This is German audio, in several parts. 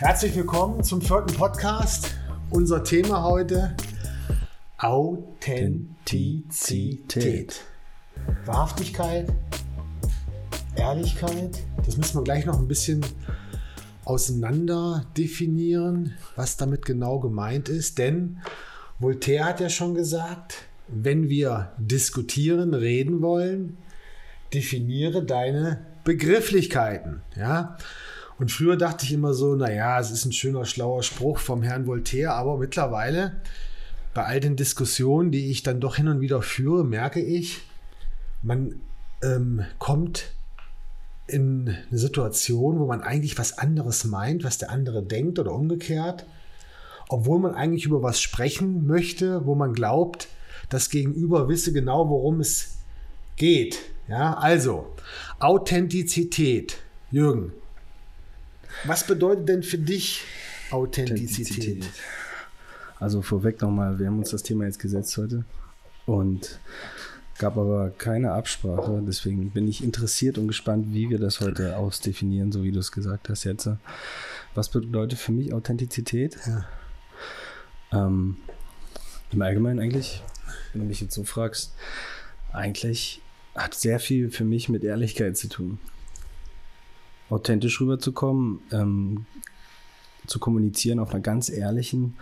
Herzlich willkommen zum vierten Podcast. Unser Thema heute Authentizität. Wahrhaftigkeit, Ehrlichkeit. Das müssen wir gleich noch ein bisschen auseinander definieren, was damit genau gemeint ist. Denn Voltaire hat ja schon gesagt, wenn wir diskutieren, reden wollen, definiere deine Begrifflichkeiten. Ja? Und früher dachte ich immer so, naja, es ist ein schöner, schlauer Spruch vom Herrn Voltaire, aber mittlerweile bei all den Diskussionen, die ich dann doch hin und wieder führe, merke ich, man ähm, kommt in eine Situation, wo man eigentlich was anderes meint, was der andere denkt oder umgekehrt, obwohl man eigentlich über was sprechen möchte, wo man glaubt, das Gegenüber wisse genau, worum es geht. Ja, also Authentizität. Jürgen, was bedeutet denn für dich Authentizität? Authentizität. Also vorweg nochmal, wir haben uns das Thema jetzt gesetzt heute und gab aber keine Absprache. Deswegen bin ich interessiert und gespannt, wie wir das heute ausdefinieren, so wie du es gesagt hast jetzt. Was bedeutet für mich Authentizität? Ja. Ähm, Im Allgemeinen eigentlich, wenn du mich jetzt so fragst, eigentlich hat sehr viel für mich mit Ehrlichkeit zu tun authentisch rüberzukommen, ähm, zu kommunizieren auf einer ganz ehrlichen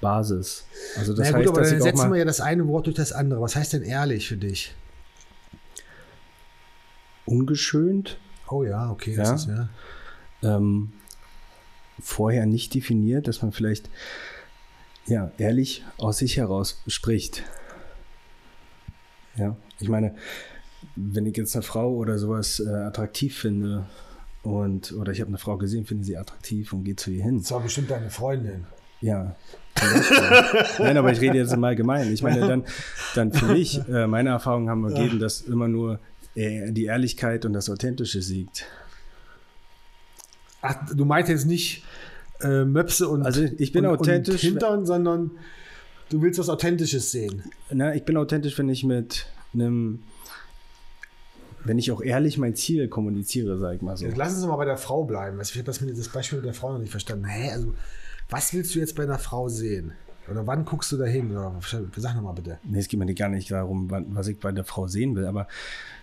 Basis. Also das heißt, gut, aber dann setzen wir ja das eine Wort durch das andere. Was heißt denn ehrlich für dich? Ungeschönt. Oh ja, okay. Ja. Ist, ja. Ähm, vorher nicht definiert, dass man vielleicht ja, ehrlich aus sich heraus spricht. Ja, ich meine, wenn ich jetzt eine Frau oder sowas äh, attraktiv finde, und, oder ich habe eine Frau gesehen, finde sie attraktiv und gehe zu ihr hin. Das war bestimmt deine Freundin. Ja. Nein, aber ich rede jetzt im Allgemeinen. Ich meine, dann, dann für mich, äh, meine Erfahrungen haben ergeben, dass immer nur äh, die Ehrlichkeit und das Authentische siegt. Ach, du meinst jetzt nicht äh, Möpse und, also ich bin und, authentisch, und Hintern, sondern du willst was Authentisches sehen. Na, ich bin authentisch, wenn ich mit einem wenn ich auch ehrlich mein Ziel kommuniziere, sag ich mal so. lass uns mal bei der Frau bleiben. Ich habe das, mit, das Beispiel mit der Frau noch nicht verstanden. Hä, also, was willst du jetzt bei einer Frau sehen? Oder wann guckst du da hin? Sag nochmal bitte. Nee, es geht mir gar nicht darum, was ich bei der Frau sehen will, aber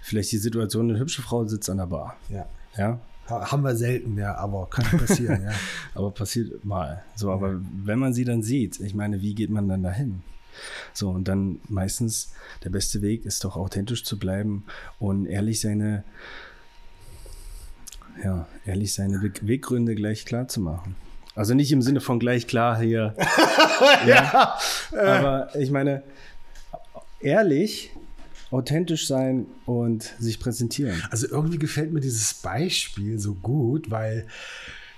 vielleicht die Situation, eine hübsche Frau sitzt an der Bar. Ja. Ja. Haben wir selten, ja, aber kann passieren, ja. aber passiert mal. So, aber wenn man sie dann sieht, ich meine, wie geht man dann dahin? So, und dann meistens der beste Weg ist doch authentisch zu bleiben und ehrlich seine, ja, ehrlich seine Weggründe gleich klar zu machen. Also nicht im Sinne von gleich klar hier. ja, ja, aber ich meine, ehrlich, authentisch sein und sich präsentieren. Also irgendwie gefällt mir dieses Beispiel so gut, weil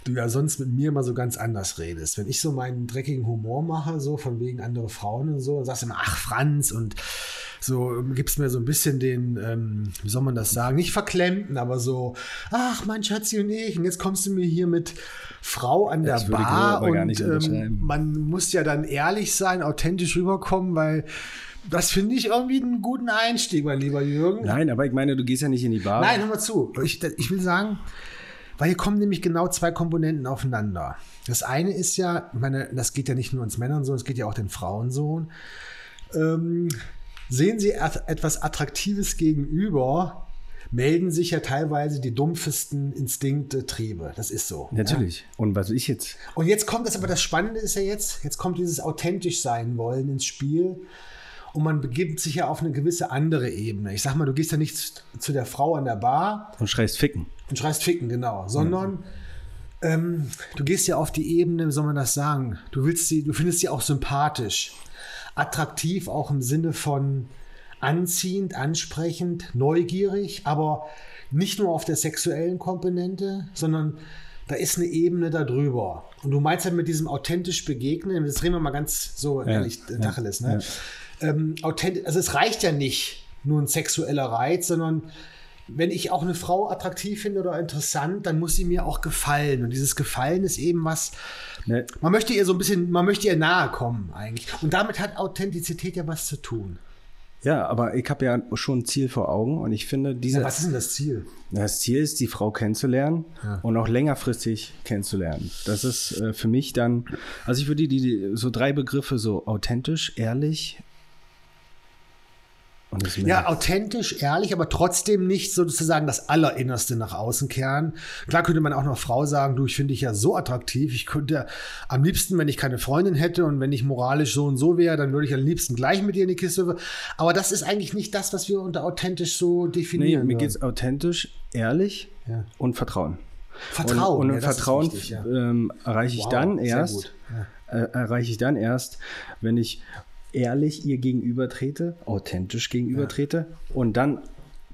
du ja sonst mit mir immer so ganz anders redest. Wenn ich so meinen dreckigen Humor mache, so von wegen andere Frauen und so, sagst immer, ach Franz und so gibst mir so ein bisschen den, ähm, wie soll man das sagen, nicht verklemmten, aber so, ach mein Schatzi und ich, und jetzt kommst du mir hier mit Frau an der Bar und ähm, man muss ja dann ehrlich sein, authentisch rüberkommen, weil das finde ich irgendwie einen guten Einstieg, mein lieber Jürgen. Nein, aber ich meine, du gehst ja nicht in die Bar. Nein, hör mal zu. Ich, ich will sagen, weil hier kommen nämlich genau zwei Komponenten aufeinander. Das eine ist ja, ich meine, das geht ja nicht nur uns Männern so, es geht ja auch den Frauen so. Ähm, sehen Sie etwas Attraktives gegenüber, melden sich ja teilweise die dumpfesten Instinkte, Triebe. Das ist so. Natürlich. Ja? Und was ich jetzt? Und jetzt kommt das, aber das Spannende ist ja jetzt, jetzt kommt dieses authentisch sein wollen ins Spiel und man begibt sich ja auf eine gewisse andere Ebene. Ich sag mal, du gehst ja nicht zu der Frau an der Bar. Und schreist Ficken. Und schreist Ficken, genau. Sondern ja. ähm, du gehst ja auf die Ebene, wie soll man das sagen? Du willst sie, du findest sie auch sympathisch. Attraktiv auch im Sinne von anziehend, ansprechend, neugierig, aber nicht nur auf der sexuellen Komponente, sondern da ist eine Ebene darüber. Und du meinst ja mit diesem authentisch begegnen, jetzt reden wir mal ganz so ja, ehrlich, ja, Tacheles, ne? Ja ähm, authentisch, also es reicht ja nicht nur ein sexueller Reiz, sondern wenn ich auch eine Frau attraktiv finde oder interessant, dann muss sie mir auch gefallen. Und dieses Gefallen ist eben was, ne. man möchte ihr so ein bisschen, man möchte ihr nahe kommen eigentlich. Und damit hat Authentizität ja was zu tun. Ja, aber ich habe ja schon ein Ziel vor Augen und ich finde, diese. Ja, was ist denn das Ziel? Das Ziel ist, die Frau kennenzulernen Ja. und auch längerfristig kennenzulernen. Das ist äh, für mich dann, also ich würde die, die so drei Begriffe so authentisch, ehrlich Ja, authentisch, ehrlich, aber trotzdem nicht sozusagen das Allerinnerste nach außen kehren. Klar könnte man auch noch Frau sagen, du, ich finde dich ja so attraktiv. Ich könnte am liebsten, wenn ich keine Freundin hätte und wenn ich moralisch so und so wäre, dann würde ich am liebsten gleich mit dir in die Kiste. Aber das ist eigentlich nicht das, was wir unter authentisch so nee, definieren. mir würden. geht es authentisch, ehrlich Ja. und Vertrauen. Vertrauen. Und, und ja, Vertrauen wichtig, ja. ähm, erreiche ich Wow, dann erst. Ja. äh, erreiche ich dann erst, wenn ich ehrlich ihr gegenübertrete, authentisch gegenübertrete und dann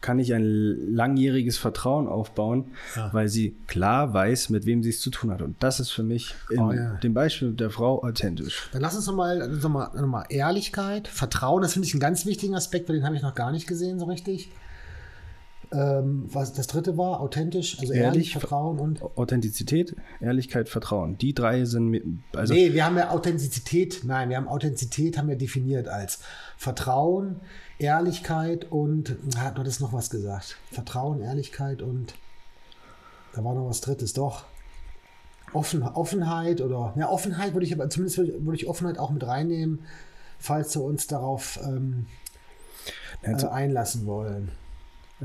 kann ich ein langjähriges Vertrauen aufbauen, weil sie klar weiß, mit wem sie es zu tun hat. Und das ist für mich in Oh, ja. dem Beispiel der Frau authentisch. Dann lass uns nochmal noch mal, noch mal Ehrlichkeit, Vertrauen, das finde ich einen ganz wichtigen Aspekt, weil den habe ich noch gar nicht gesehen so richtig. Ähm, was das dritte war, authentisch, also ehrlich, Ehrlich, Vertrauen und. Authentizität, Ehrlichkeit, Vertrauen. Die drei sind also nee, wir haben ja Authentizität, nein, wir haben Authentizität haben wir definiert als Vertrauen, Ehrlichkeit und hat du hattest noch was gesagt. Vertrauen, Ehrlichkeit und da war noch was drittes, doch. Offen, Offenheit oder ja, Offenheit würde ich aber zumindest würde ich Offenheit auch mit reinnehmen, falls wir uns darauf ähm, äh, Also- einlassen wollen.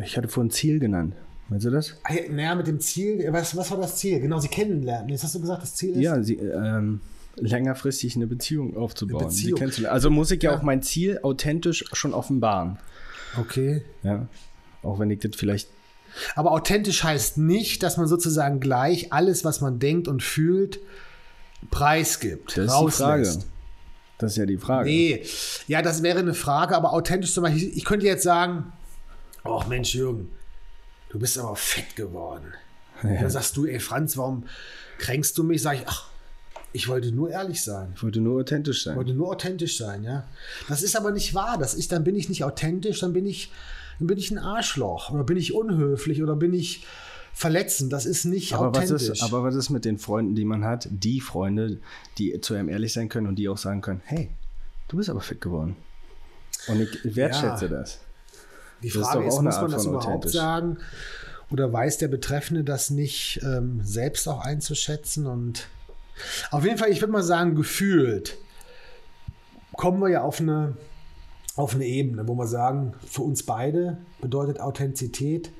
Ich hatte vorhin Ziel genannt. Meinst du das? Ah, ja, Naja, mit dem Ziel, was, was war das Ziel? Genau, sie kennenlernen. Jetzt hast du gesagt, das Ziel ist. Ja, sie, ähm, längerfristig eine Beziehung aufzubauen. Eine sie Beziehung. kennenzulernen. Also muss ich ja, Ja. auch mein Ziel authentisch schon offenbaren. Okay. Ja. Auch wenn ich das vielleicht Aber authentisch heißt nicht, dass man sozusagen gleich alles, was man denkt und fühlt, preisgibt. Das ist die Frage. rauslässt. Das ist ja die Frage. Nee, ja, das wäre eine Frage, aber authentisch zum Beispiel, ich könnte jetzt sagen, ach Mensch, Jürgen, du bist aber fett geworden. Und Dann sagst du, ey Franz, warum kränkst du mich? Sag ich, ach, ich wollte nur ehrlich sein. Ich wollte nur authentisch sein. Ich wollte nur authentisch sein, ja. Das ist aber nicht wahr. Das ist, dann bin ich nicht authentisch, dann bin ich, dann bin ich ein Arschloch oder bin ich unhöflich oder bin ich verletzend. Das ist nicht aber was, authentisch. ist, aber was ist mit den Freunden, die man hat? Die Freunde, die zu einem ehrlich sein können und die auch sagen können, hey, du bist aber fit geworden. Und ich wertschätze Ja. das. Die ist Frage ist, eine muss man das überhaupt sagen? Oder weiß der Betreffende das nicht ähm, selbst auch einzuschätzen? Und auf jeden Fall, ich würde mal sagen, gefühlt kommen wir ja auf eine, auf eine Ebene, wo wir sagen, für uns beide bedeutet Authentizität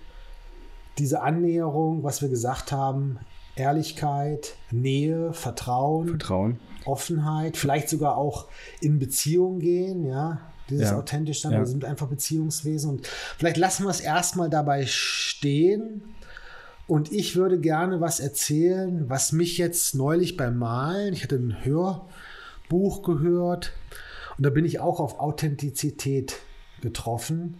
diese Annäherung, was wir gesagt haben, Ehrlichkeit, Nähe, Vertrauen, Vertrauen. Offenheit, vielleicht sogar auch in Beziehung gehen, ja. Dieses Ja. authentisch sein, Ja. wir sind einfach Beziehungswesen und vielleicht lassen wir es erstmal dabei stehen. Und ich würde gerne was erzählen, was mich jetzt neulich beim Malen, ich hatte ein Hörbuch gehört und da bin ich auch auf Authentizität getroffen.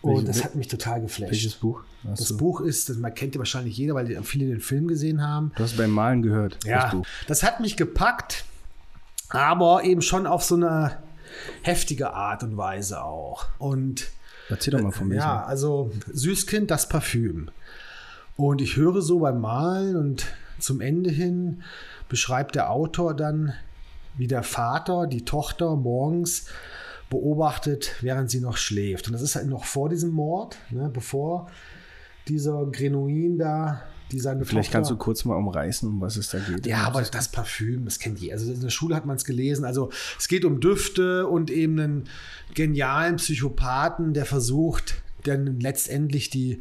Und Welche- das hat mich total geflasht. Welches Buch? Hast Das? Buch ist, das man kennt ja wahrscheinlich jeder, weil viele den Film gesehen haben. Du hast beim Malen gehört. Ja, Das das hat mich gepackt, aber eben schon auf so eine heftige Art und Weise auch. Und Erzähl doch mal von mir. ja, also Süßkind, das Parfüm. Und ich höre so beim Malen und zum Ende hin beschreibt der Autor dann, wie der Vater die Tochter morgens beobachtet, während sie noch schläft. Und das ist halt noch vor diesem Mord, ne, bevor dieser Genuin da, die seine Vielleicht Tochter kannst du kurz mal umreißen, um was es da geht. ja, aber das Parfüm, das kennt jeder. Also in der Schule hat man es gelesen. Also es geht um Düfte und eben einen genialen Psychopathen, der versucht, dann letztendlich die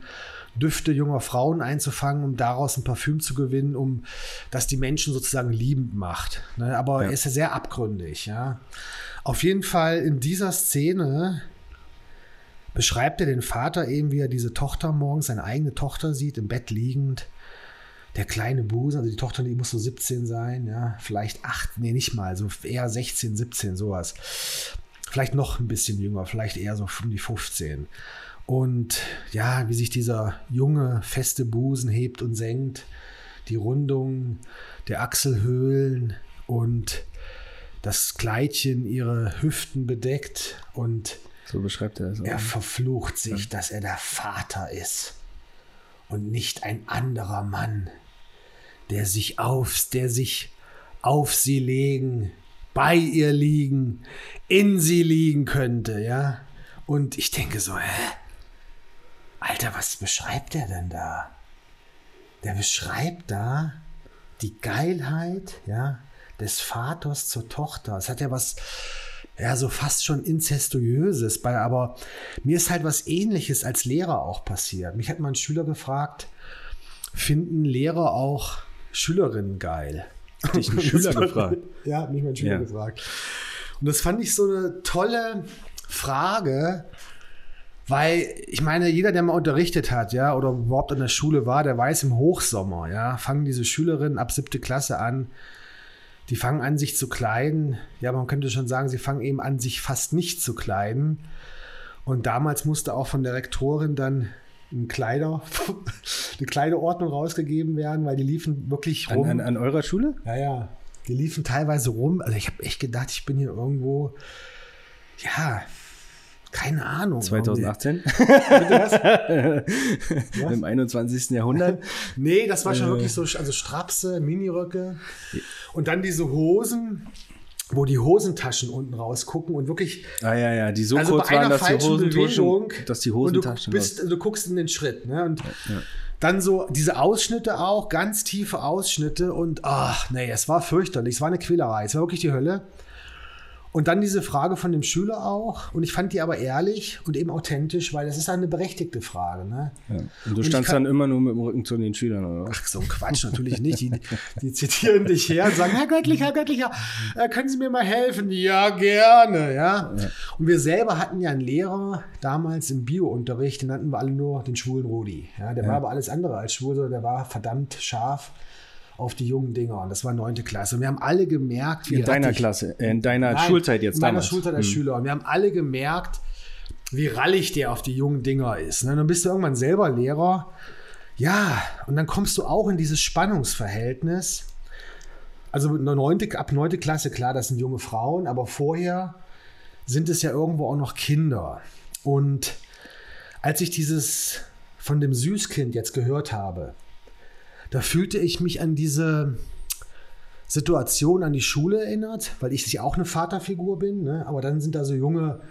Düfte junger Frauen einzufangen, um daraus ein Parfüm zu gewinnen, um das die Menschen sozusagen liebend macht. Ne? Aber Ja. er ist ja sehr abgründig, ja. Auf jeden Fall in dieser Szene beschreibt er den Vater eben, wie er diese Tochter morgens, seine eigene Tochter sieht, im Bett liegend. Der kleine Busen, also die Tochter, die muss so 17 sein, ja, vielleicht 8, nee, nicht mal, so eher 16, 17, sowas. Vielleicht noch ein bisschen jünger, vielleicht eher so um die 15. Und ja, wie sich dieser junge, feste Busen hebt und senkt, die Rundung der Achselhöhlen und das Kleidchen ihre Hüften bedeckt und So beschreibt er es auch. er verflucht sich, dass er der Vater ist und nicht ein anderer Mann, der sich auf, der sich auf sie legen bei ihr liegen, in sie liegen könnte, ja. Und ich denke so, hä? Alter, was beschreibt der denn da? Der beschreibt da die Geilheit, ja, des Vaters zur Tochter. Es hat ja was, ja, so fast schon inzestuöses, bei, aber mir ist halt was ähnliches als Lehrer auch passiert. Mich hat mal ein Schüler gefragt, finden Lehrer auch Schülerinnen geil? Dich einen Schüler gefragt. Ja, hat mich mein Schüler Ja. gefragt. Und das fand ich so eine tolle Frage, weil ich meine, jeder, der mal unterrichtet hat, ja, oder überhaupt an der Schule war, der weiß, im Hochsommer, ja, fangen diese Schülerinnen ab siebte Klasse an, die fangen an, sich zu kleiden. Ja, man könnte schon sagen, sie fangen eben an, sich fast nicht zu kleiden. Und damals musste auch von der Rektorin dann ein Kleider, eine Kleiderordnung rausgegeben werden, weil die liefen wirklich rum. An, an, an eurer Schule? Ja, ja. Die liefen teilweise rum. Also ich habe echt gedacht, ich bin hier irgendwo, ja, keine Ahnung. 2018? Bitte was? Im 21. Jahrhundert? Nee, das war schon Äh. wirklich so, also Strapse, Miniröcke. Und dann diese Hosen, wo die Hosentaschen unten rausgucken und wirklich Ah ja, ja, die so also kurz bei einer waren, dass die falschen Hosentaschen, Bewegung dass die und du, Hosentaschen bist, du guckst in den Schritt. Ne? Und ja. dann so diese Ausschnitte auch, ganz tiefe Ausschnitte und ach nee, es war fürchterlich, es war eine Quälerei, es war wirklich die Hölle. Und dann diese Frage von dem Schüler auch und ich fand die aber ehrlich und eben authentisch, weil das ist eine berechtigte Frage. Ne? Ja. Und du ich standst kann- dann immer nur mit dem Rücken zu den Schülern, oder? Ach, so ein Quatsch, natürlich nicht. Die, die zitieren dich her und sagen, Herr Göttlicher, Herr Göttlicher, äh, können Sie mir mal helfen? Ja, gerne, ja. Und wir selber hatten ja einen Lehrer damals im Biounterricht, den nannten wir alle nur den schwulen Rudi. Ja, der war aber alles andere als schwul, sondern der war verdammt scharf auf die jungen Dinger. Und das war neunte Klasse. Und wir haben alle gemerkt, wie In deiner rattig- Klasse, in deiner Nein, Schulzeit jetzt in meiner damals. Schulzeit als Hm. Schüler. Und wir haben alle gemerkt, wie rallig der auf die jungen Dinger ist. Ne? Dann bist du irgendwann selber Lehrer. Ja, und dann kommst du auch in dieses Spannungsverhältnis. Also eine neunte, ab neunte Klasse, klar, das sind junge Frauen, aber vorher sind es ja irgendwo auch noch Kinder. Und als ich dieses von dem Süßkind jetzt gehört habe, da fühlte ich mich an diese Situation an die Schule erinnert, weil ich ja auch eine Vaterfigur bin, ne? aber dann sind da so junge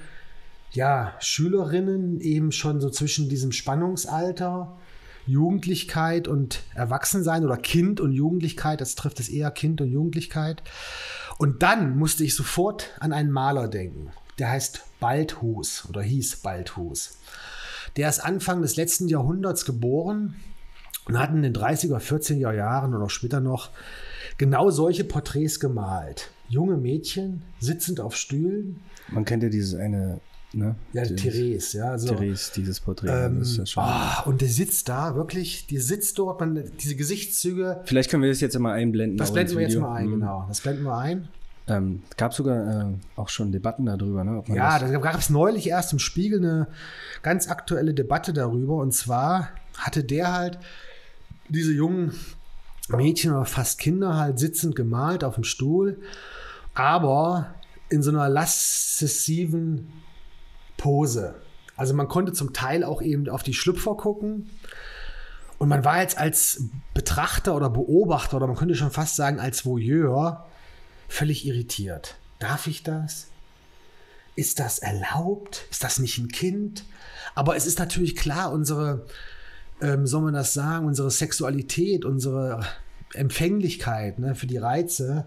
ja, Schülerinnen eben schon so zwischen diesem Spannungsalter, Jugendlichkeit und Erwachsensein oder Kind und Jugendlichkeit, das trifft es eher Kind und Jugendlichkeit. Und dann musste ich sofort an einen Maler denken, der heißt Balthus oder hieß Balthus. Der ist Anfang des letzten Jahrhunderts geboren und hat in den 30er, 40er Jahren oder auch später noch genau solche Porträts gemalt. Junge Mädchen sitzend auf Stühlen. Man kennt ja dieses eine, ne? Ja, Dieses- Therese, ja. Also, Therese, dieses Porträt. ähm, ah, und der sitzt da, wirklich, die sitzt dort, man, diese Gesichtszüge. Vielleicht können wir das jetzt mal einblenden. Das blenden wir jetzt mal ein, Mhm. genau. Das blenden wir ein. Ähm, gab sogar äh, auch schon Debatten darüber, ne? Ja, das, da gab es neulich erst im Spiegel eine ganz aktuelle Debatte darüber. Und zwar hatte der halt diese jungen Mädchen oder fast Kinder halt sitzend gemalt auf dem Stuhl, aber in so einer lassessiven Pose. Also man konnte zum Teil auch eben auf die Schlüpfer gucken. Und man war jetzt als Betrachter oder Beobachter oder man könnte schon fast sagen als Voyeur völlig irritiert. Darf ich das? Ist das erlaubt? Ist das nicht ein Kind? Aber es ist natürlich klar, unsere, ähm, soll man das sagen, unsere Sexualität, unsere Empfänglichkeit ne, für die Reize,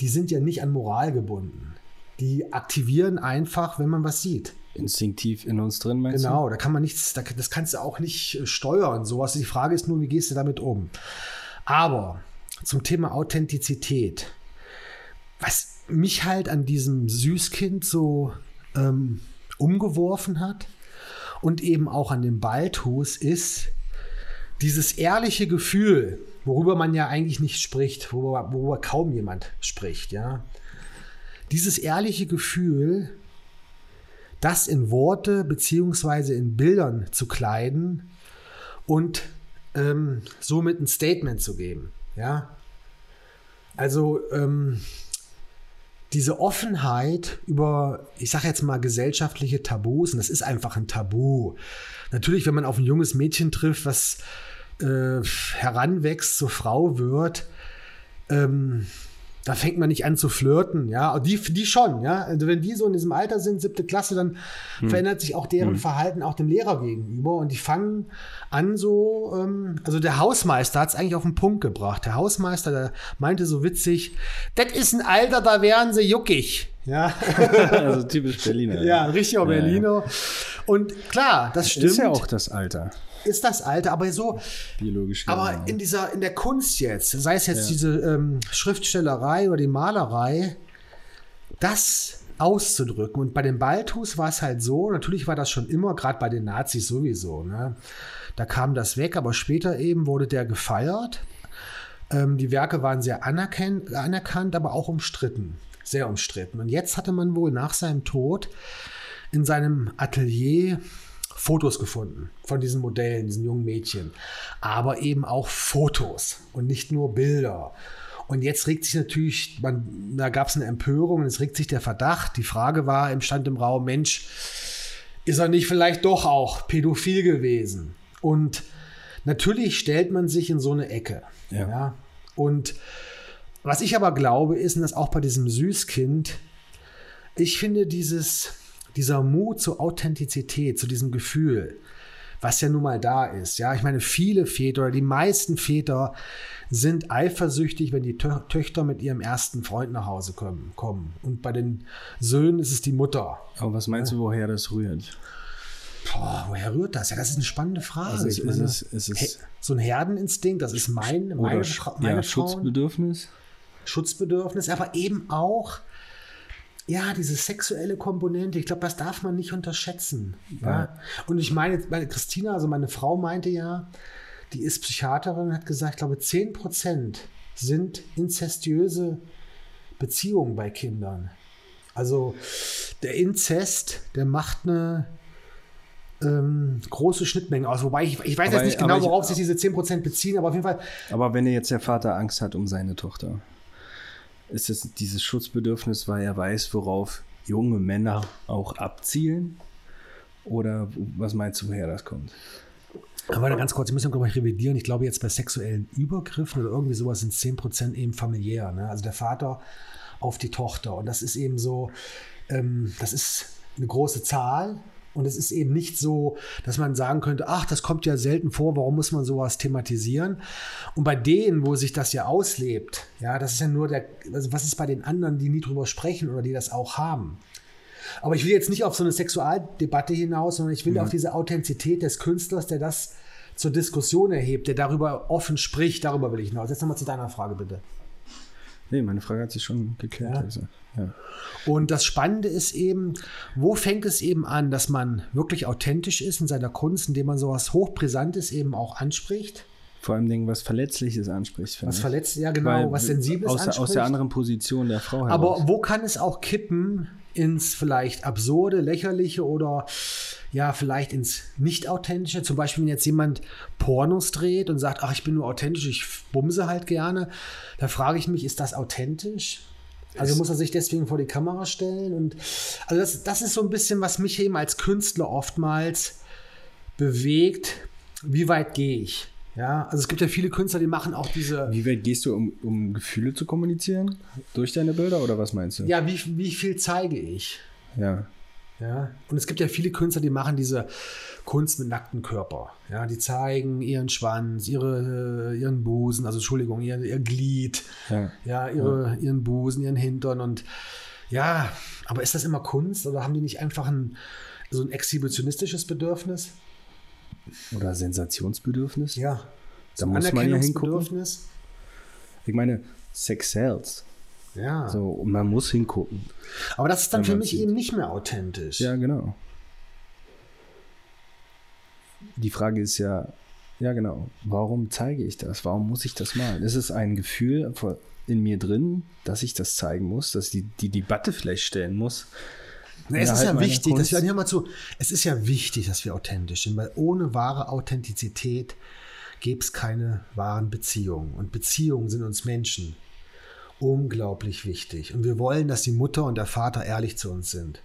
die sind ja nicht an Moral gebunden. Die aktivieren einfach, wenn man was sieht. instinktiv in uns drin, meinst Genau, da kann man nichts, da, das kannst du auch nicht äh, steuern. Sowas. Die Frage ist nur, wie gehst du damit um? Aber zum Thema Authentizität, was mich halt an diesem Süßkind so ähm, umgeworfen hat und eben auch an dem Balthus ist dieses ehrliche Gefühl, worüber man ja eigentlich nicht spricht, worüber, worüber kaum jemand spricht, ja. Dieses ehrliche Gefühl, das in Worte beziehungsweise in Bildern zu kleiden und ähm, somit ein Statement zu geben. Ja? Also ähm, diese Offenheit über, ich sage jetzt mal, gesellschaftliche Tabus, und das ist einfach ein Tabu. Natürlich, wenn man auf ein junges Mädchen trifft, was äh, heranwächst, zur Frau wird, ähm, da fängt man nicht an zu flirten, ja. Die, die schon, ja. Also wenn die so in diesem Alter sind, siebte Klasse, dann hm. verändert sich auch deren hm. Verhalten auch dem Lehrer gegenüber. Und die fangen an so, ähm, also der Hausmeister hat es eigentlich auf den Punkt gebracht. Der Hausmeister, der meinte so witzig, das ist ein Alter, da wären sie juckig. Ja. also typisch Berliner. Ja, richtig auch ja, Berliner. Ja. Und klar, das stimmt. Ist ja auch das Alter ist das Alte, aber so. Biologisch. Aber ja. in dieser, in der Kunst jetzt, sei es jetzt ja. diese ähm, Schriftstellerei oder die Malerei, das auszudrücken. Und bei den Baltus war es halt so, natürlich war das schon immer, gerade bei den Nazis sowieso, ne? Da kam das weg, aber später eben wurde der gefeiert. Ähm, die Werke waren sehr anerkannt, aber auch umstritten. Sehr umstritten. Und jetzt hatte man wohl nach seinem Tod in seinem Atelier Fotos gefunden von diesen Modellen, diesen jungen Mädchen, aber eben auch Fotos und nicht nur Bilder. Und jetzt regt sich natürlich, man, da gab es eine Empörung und es regt sich der Verdacht. Die Frage war im Stand im Raum, Mensch, ist er nicht vielleicht doch auch pädophil gewesen? Und natürlich stellt man sich in so eine Ecke. Ja. ja? Und was ich aber glaube, ist, und das auch bei diesem Süßkind, ich finde dieses, dieser Mut zur Authentizität, zu diesem Gefühl, was ja nun mal da ist. Ja, ich meine, viele Väter oder die meisten Väter sind eifersüchtig, wenn die Tö Töchter mit ihrem ersten Freund nach Hause kommen, kommen. Und bei den Söhnen ist es die Mutter. Aber was meinst du, woher das rührt? Boah, woher rührt das? Ja, das ist eine spannende Frage. Also ist, meine, ist, es, ist es so ein Herdeninstinkt, das ist mein, meine, meine ja, Schutzbedürfnis. Schutzbedürfnis, aber eben auch ja, diese sexuelle Komponente, ich glaube, das darf man nicht unterschätzen. Ja. ja. Und ich meine, meine Christina, also meine Frau meinte ja, die ist Psychiaterin, hat gesagt, ich glaube, 10 Prozent sind inzestiöse Beziehungen bei Kindern. Also der Inzest, der macht eine ähm, große Schnittmenge aus. Wobei ich, ich weiß aber, jetzt nicht genau, worauf ich, sich diese 10% beziehen, aber auf jeden Fall. Aber wenn jetzt der Vater Angst hat um seine Tochter ist es dieses Schutzbedürfnis, weil er weiß, worauf junge Männer auch abzielen? Oder was meinst du, woher das kommt? Aber ganz kurz, ich muss glaube ich revidieren. Ich glaube jetzt bei sexuellen Übergriffen oder irgendwie sowas sind 10% eben familiär. Ne? Also der Vater auf die Tochter. Und das ist eben so, ähm, das ist eine große Zahl. Und es ist eben nicht so, dass man sagen könnte, ach, das kommt ja selten vor, warum muss man sowas thematisieren? Und bei denen, wo sich das ja auslebt, ja, das ist ja nur der, also was ist bei den anderen, die nie drüber sprechen oder die das auch haben? Aber ich will jetzt nicht auf so eine Sexualdebatte hinaus, sondern ich will ja. auf diese Authentizität des Künstlers, der das zur Diskussion erhebt, der darüber offen spricht, darüber will ich hinaus. Jetzt nochmal zu deiner Frage, bitte. Nee, meine Frage hat sich schon geklärt. Ja. Also, ja. Und das Spannende ist eben, wo fängt es eben an, dass man wirklich authentisch ist in seiner Kunst, indem man sowas Hochbrisantes eben auch anspricht? Vor allem Dingen, was Verletzliches anspricht. Was Verletzliches, ja genau, Weil, was Sensibles aus, anspricht. Aus der anderen Position der Frau heraus. Aber wo kann es auch kippen ins vielleicht absurde, lächerliche oder ja, vielleicht ins nicht-authentische. Zum Beispiel, wenn jetzt jemand Pornos dreht und sagt, ach, ich bin nur authentisch, ich bumse halt gerne, da frage ich mich, ist das authentisch? Also muss er sich deswegen vor die Kamera stellen und also das, das ist so ein bisschen, was mich eben als Künstler oftmals bewegt. Wie weit gehe ich? Ja, also es gibt ja viele Künstler, die machen auch diese. Wie weit gehst du, um, um Gefühle zu kommunizieren? Durch deine Bilder oder was meinst du? Ja, wie, wie viel zeige ich? Ja. Ja, und es gibt ja viele Künstler, die machen diese Kunst mit nacktem Körper. Ja, die zeigen ihren Schwanz, ihre, ihren Busen, also Entschuldigung, ihr, ihr Glied, ja, ja, ihre, ja. ihren Busen, ihren Hintern und ja, aber ist das immer Kunst oder haben die nicht einfach ein, so ein exhibitionistisches Bedürfnis? Oder Sensationsbedürfnis? Ja. Da muss man ja hingucken. Ich meine, Sex sells. Ja. So, und man muss hingucken. Aber das ist dann für mich sieht. eben nicht mehr authentisch. Ja, genau. Die Frage ist ja, ja genau, warum zeige ich das? Warum muss ich das malen? Ist es ein Gefühl in mir drin, dass ich das zeigen muss, dass ich die, die Debatte vielleicht stellen muss? Na, es ist ja wichtig, dass wir, mal zu, es ist ja wichtig, dass wir authentisch sind, weil ohne wahre Authentizität gäbe es keine wahren Beziehungen. Und Beziehungen sind uns Menschen unglaublich wichtig. Und wir wollen, dass die Mutter und der Vater ehrlich zu uns sind.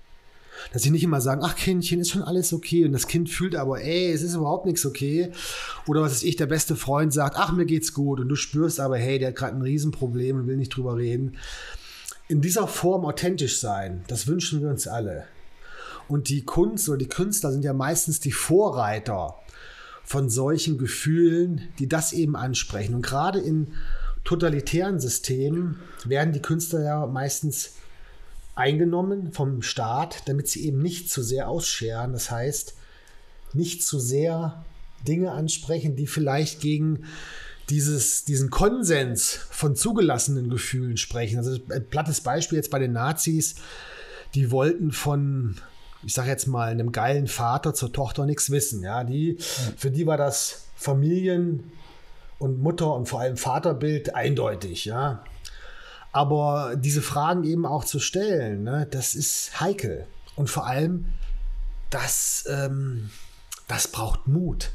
Dass sie nicht immer sagen, ach Kindchen, ist schon alles okay. Und das Kind fühlt aber, ey, es ist überhaupt nichts okay. Oder was ist ich, der beste Freund sagt, ach, mir geht's gut. Und du spürst aber, hey, der hat gerade ein Riesenproblem und will nicht drüber reden. In dieser Form authentisch sein, das wünschen wir uns alle. Und die Kunst oder die Künstler sind ja meistens die Vorreiter von solchen Gefühlen, die das eben ansprechen. Und gerade in totalitären Systemen werden die Künstler ja meistens eingenommen vom Staat, damit sie eben nicht zu sehr ausscheren. Das heißt, nicht zu sehr Dinge ansprechen, die vielleicht gegen dieses, diesen Konsens von zugelassenen Gefühlen sprechen. Also ein plattes Beispiel jetzt bei den Nazis, die wollten von, ich sage jetzt mal, einem geilen Vater zur Tochter nichts wissen. Ja, die, für die war das Familien- und Mutter- und vor allem Vaterbild eindeutig. Ja, aber diese Fragen eben auch zu stellen, ne, das ist heikel. Und vor allem, das, ähm, das braucht Mut.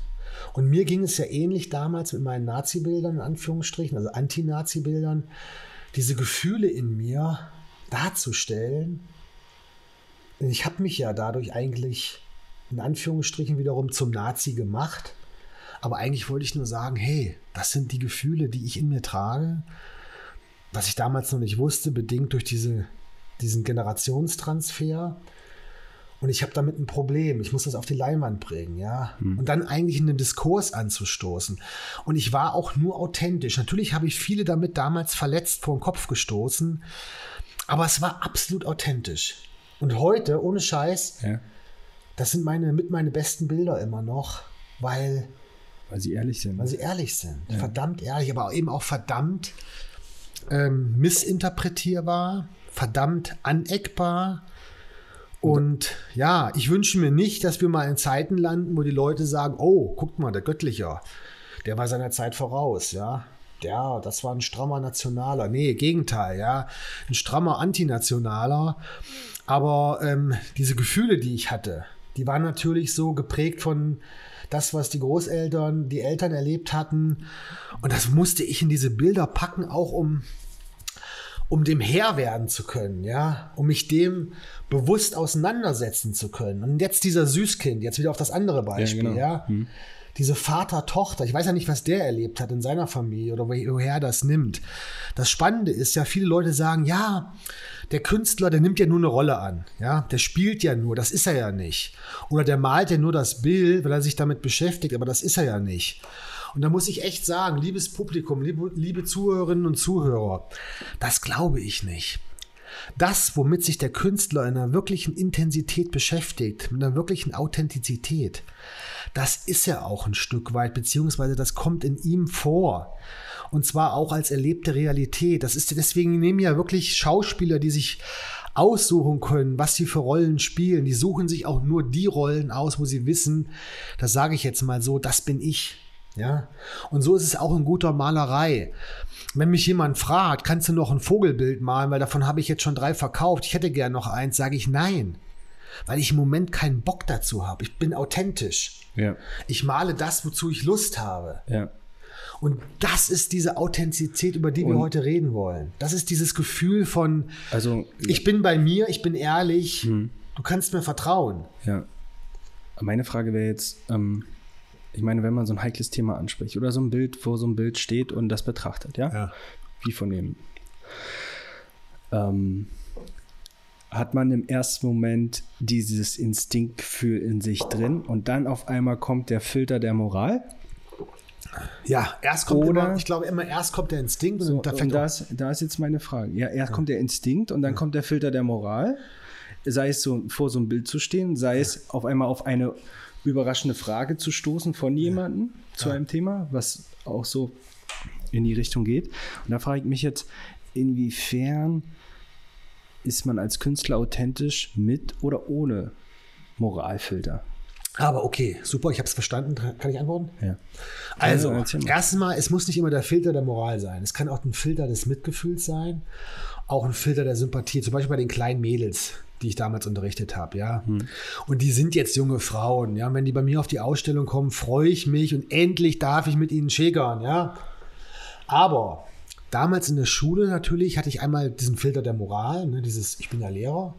Und mir ging es ja ähnlich damals mit meinen Nazi-Bildern, in Anführungsstrichen, also Anti-Nazi-Bildern, diese Gefühle in mir darzustellen. Ich habe mich ja dadurch eigentlich in Anführungsstrichen wiederum zum Nazi gemacht. Aber eigentlich wollte ich nur sagen, hey, das sind die Gefühle, die ich in mir trage was ich damals noch nicht wusste, bedingt durch diese, diesen Generationstransfer. Und ich habe damit ein Problem. Ich muss das auf die Leinwand bringen, ja. Hm. Und dann eigentlich in den Diskurs anzustoßen. Und ich war auch nur authentisch. Natürlich habe ich viele damit damals verletzt vor den Kopf gestoßen. Aber es war absolut authentisch. Und heute, ohne Scheiß, ja. das sind meine, mit meine besten Bilder immer noch, weil. Weil sie ehrlich sind. Weil sie ehrlich sind. Ja. Verdammt ehrlich, aber eben auch verdammt ähm, missinterpretierbar, verdammt aneckbar. Und ja, ich wünsche mir nicht, dass wir mal in Zeiten landen, wo die Leute sagen, oh, guckt mal, der Göttlicher, der war seiner Zeit voraus, ja. Ja, das war ein strammer Nationaler. Nee, Gegenteil, ja. Ein strammer Antinationaler. Aber ähm, diese Gefühle, die ich hatte, die waren natürlich so geprägt von das, was die Großeltern, die Eltern erlebt hatten. Und das musste ich in diese Bilder packen, auch um, um dem Herr werden zu können, ja, um mich dem bewusst auseinandersetzen zu können. Und jetzt dieser Süßkind, jetzt wieder auf das andere Beispiel, ja. Genau. ja. Hm. Diese Vater-Tochter, ich weiß ja nicht, was der erlebt hat in seiner Familie oder woher das nimmt. Das Spannende ist ja, viele Leute sagen, ja, der Künstler, der nimmt ja nur eine Rolle an. Ja, der spielt ja nur, das ist er ja nicht. Oder der malt ja nur das Bild, weil er sich damit beschäftigt, aber das ist er ja nicht. Und da muss ich echt sagen, liebes Publikum, liebe, liebe Zuhörerinnen und Zuhörer, das glaube ich nicht. Das, womit sich der Künstler in einer wirklichen Intensität beschäftigt, mit einer wirklichen Authentizität, das ist er auch ein Stück weit, beziehungsweise das kommt in ihm vor und zwar auch als erlebte Realität. Das ist deswegen nehmen ja wirklich Schauspieler, die sich aussuchen können, was sie für Rollen spielen. Die suchen sich auch nur die Rollen aus, wo sie wissen, das sage ich jetzt mal so, das bin ich. Ja, und so ist es auch in guter Malerei. Wenn mich jemand fragt, kannst du noch ein Vogelbild malen, weil davon habe ich jetzt schon drei verkauft, ich hätte gern noch eins, sage ich nein, weil ich im Moment keinen Bock dazu habe. Ich bin authentisch. Ja. Ich male das, wozu ich Lust habe. Ja. Und das ist diese Authentizität, über die und wir heute reden wollen. Das ist dieses Gefühl von, also, ich bin bei mir, ich bin ehrlich, hm. du kannst mir vertrauen. Ja. Meine Frage wäre jetzt, ähm, ich meine, wenn man so ein heikles Thema anspricht oder so ein Bild, wo so ein Bild steht und das betrachtet, ja? ja. Wie von dem. Ähm, hat man im ersten Moment dieses Instinktgefühl in sich drin und dann auf einmal kommt der Filter der Moral? Ja, erst kommt Oder, immer, ich glaube immer, erst kommt der Instinkt und so, da und das, da ist jetzt meine Frage. Ja, erst ja. kommt der Instinkt und dann ja. kommt der Filter der Moral. Sei es so vor so einem Bild zu stehen, sei es auf einmal auf eine überraschende Frage zu stoßen von jemandem zu einem Thema, was auch so in die Richtung geht. Und da frage ich mich jetzt, inwiefern ist man als Künstler authentisch mit oder ohne Moralfilter? Aber okay, super, ich habe es verstanden. Kann ich antworten? Ja. Also, ja, erstens mal, es muss nicht immer der Filter der Moral sein. Es kann auch ein Filter des Mitgefühls sein, auch ein Filter der Sympathie. Zum Beispiel bei den kleinen Mädels, die ich damals unterrichtet habe, ja. Hm. Und die sind jetzt junge Frauen, ja. Und wenn die bei mir auf die Ausstellung kommen, freue ich mich und endlich darf ich mit ihnen schäkern, ja. Aber damals in der Schule natürlich hatte ich einmal diesen Filter der Moral, ne, dieses, ich bin ja Lehrer,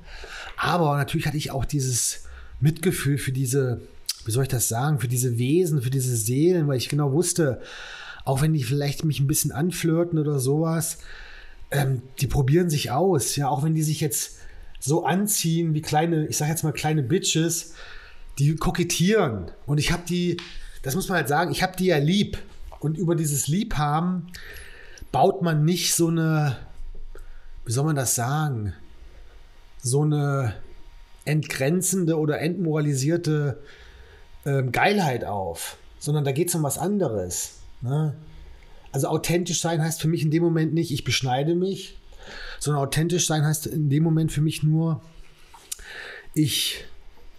aber natürlich hatte ich auch dieses Mitgefühl für diese, wie soll ich das sagen, für diese Wesen, für diese Seelen, weil ich genau wusste, auch wenn die vielleicht mich ein bisschen anflirten oder sowas, ähm, die probieren sich aus, ja, auch wenn die sich jetzt so anziehen wie kleine, ich sag jetzt mal kleine Bitches, die kokettieren. Und ich habe die, das muss man halt sagen, ich habe die ja lieb. Und über dieses Liebhaben baut man nicht so eine, wie soll man das sagen, so eine entgrenzende oder entmoralisierte äh, Geilheit auf, sondern da geht es um was anderes. Ne? Also authentisch sein heißt für mich in dem Moment nicht, ich beschneide mich, sondern authentisch sein heißt in dem Moment für mich nur, ich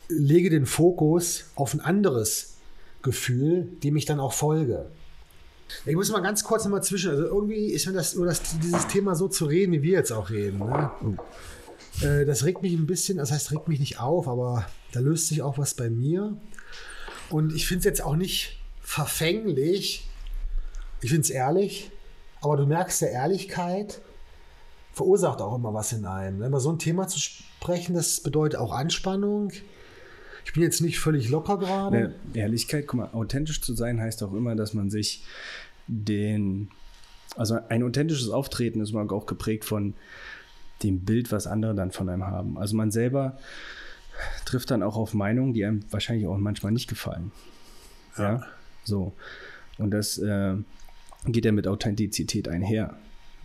lege den Fokus auf ein anderes Gefühl, dem ich dann auch folge. Ich muss mal ganz kurz nochmal zwischen. Also irgendwie ist mir das nur das, dieses Thema so zu reden, wie wir jetzt auch reden. Ne? Äh, das regt mich ein bisschen, das heißt, regt mich nicht auf, aber da löst sich auch was bei mir. Und ich finde es jetzt auch nicht verfänglich. Ich finde es ehrlich, aber du merkst der Ehrlichkeit verursacht auch immer was in einem. Über so ein Thema zu sprechen, das bedeutet auch Anspannung. Ich bin jetzt nicht völlig locker gerade. Ja, Ehrlichkeit, guck mal, authentisch zu sein heißt auch immer, dass man sich den, also ein authentisches Auftreten ist auch geprägt von dem Bild, was andere dann von einem haben. Also man selber trifft dann auch auf Meinungen, die einem wahrscheinlich auch manchmal nicht gefallen. Ja, ja? so. Und das äh, geht ja mit Authentizität einher.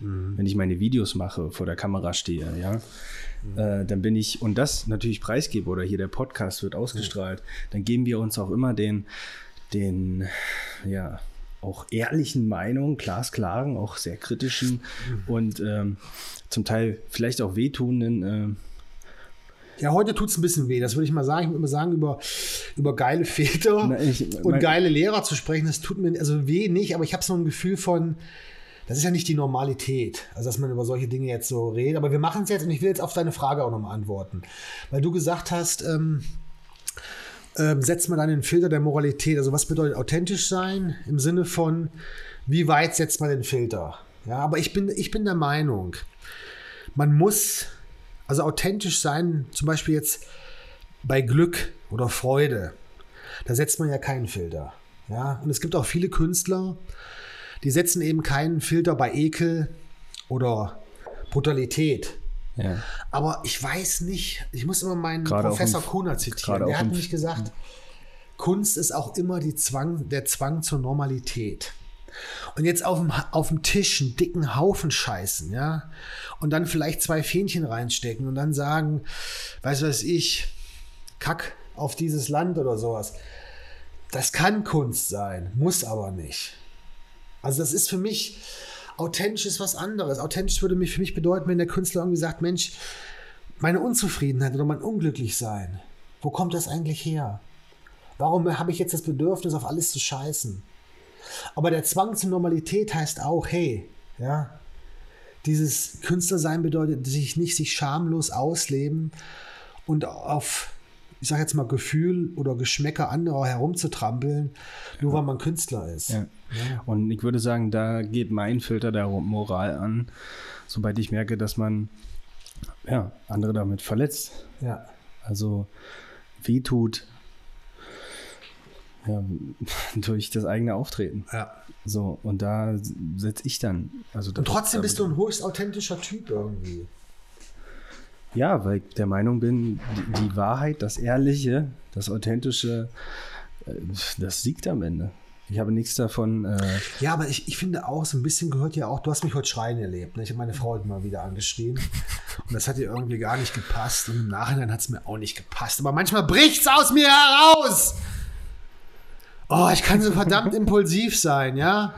Mhm. Wenn ich meine Videos mache, vor der Kamera stehe, ja, äh, dann bin ich, und das natürlich preisgebe, oder hier der Podcast wird ausgestrahlt, dann geben wir uns auch immer den, den, ja, auch ehrlichen Meinungen, glasklaren, auch sehr kritischen mhm. und ähm, zum Teil vielleicht auch wehtuenden. Äh, ja, heute tut es ein bisschen weh. Das würde ich mal sagen. Ich würde mal sagen, über, über geile Väter Na, ich, und geile Lehrer zu sprechen, das tut mir also weh nicht, aber ich habe so ein Gefühl von, das ist ja nicht die Normalität, also dass man über solche Dinge jetzt so redet. Aber wir machen es jetzt und ich will jetzt auf deine Frage auch nochmal antworten. Weil du gesagt hast, ähm, ähm, setzt man dann den Filter der Moralität. Also was bedeutet authentisch sein im Sinne von, wie weit setzt man den Filter? Ja, aber ich bin, ich bin der Meinung, man muss also authentisch sein, zum Beispiel jetzt bei Glück oder Freude. Da setzt man ja keinen Filter. Ja, und es gibt auch viele Künstler, die setzen eben keinen Filter bei Ekel oder Brutalität. Ja. Aber ich weiß nicht, ich muss immer meinen gerade Professor im, Kuhner zitieren. Der hat nämlich gesagt, Kunst ist auch immer die Zwang, der Zwang zur Normalität. Und jetzt auf dem, auf dem Tisch einen dicken Haufen scheißen, ja, und dann vielleicht zwei Fähnchen reinstecken und dann sagen, weißt du was ich, kack auf dieses Land oder sowas. Das kann Kunst sein, muss aber nicht. Also das ist für mich, authentisch ist was anderes. Authentisch würde mich für mich bedeuten, wenn der Künstler irgendwie sagt, Mensch, meine Unzufriedenheit oder mein Unglücklichsein, wo kommt das eigentlich her? Warum habe ich jetzt das Bedürfnis, auf alles zu scheißen? Aber der Zwang zur Normalität heißt auch, hey, ja, dieses Künstlersein bedeutet sich nicht sich schamlos ausleben und auf ich sage jetzt mal, Gefühl oder Geschmäcker anderer herumzutrampeln, nur ja. weil man Künstler ist. Ja. Ja. Und ich würde sagen, da geht mein Filter der Moral an, sobald ich merke, dass man ja, andere damit verletzt. Ja. Also wehtut ja, durch das eigene Auftreten. Ja. So, und da setze ich dann. Also und trotzdem bist du ein höchst authentischer Typ irgendwie. Ja, weil ich der Meinung bin, die, die Wahrheit, das Ehrliche, das Authentische, äh, das siegt am Ende. Ich habe nichts davon. Äh ja, aber ich, ich finde auch, so ein bisschen gehört ja auch, du hast mich heute schreien erlebt. Ne? Ich habe meine Frau immer wieder angeschrien. Und das hat ihr irgendwie gar nicht gepasst. Und im Nachhinein hat es mir auch nicht gepasst. Aber manchmal bricht es aus mir heraus. Oh, ich kann so verdammt impulsiv sein, ja?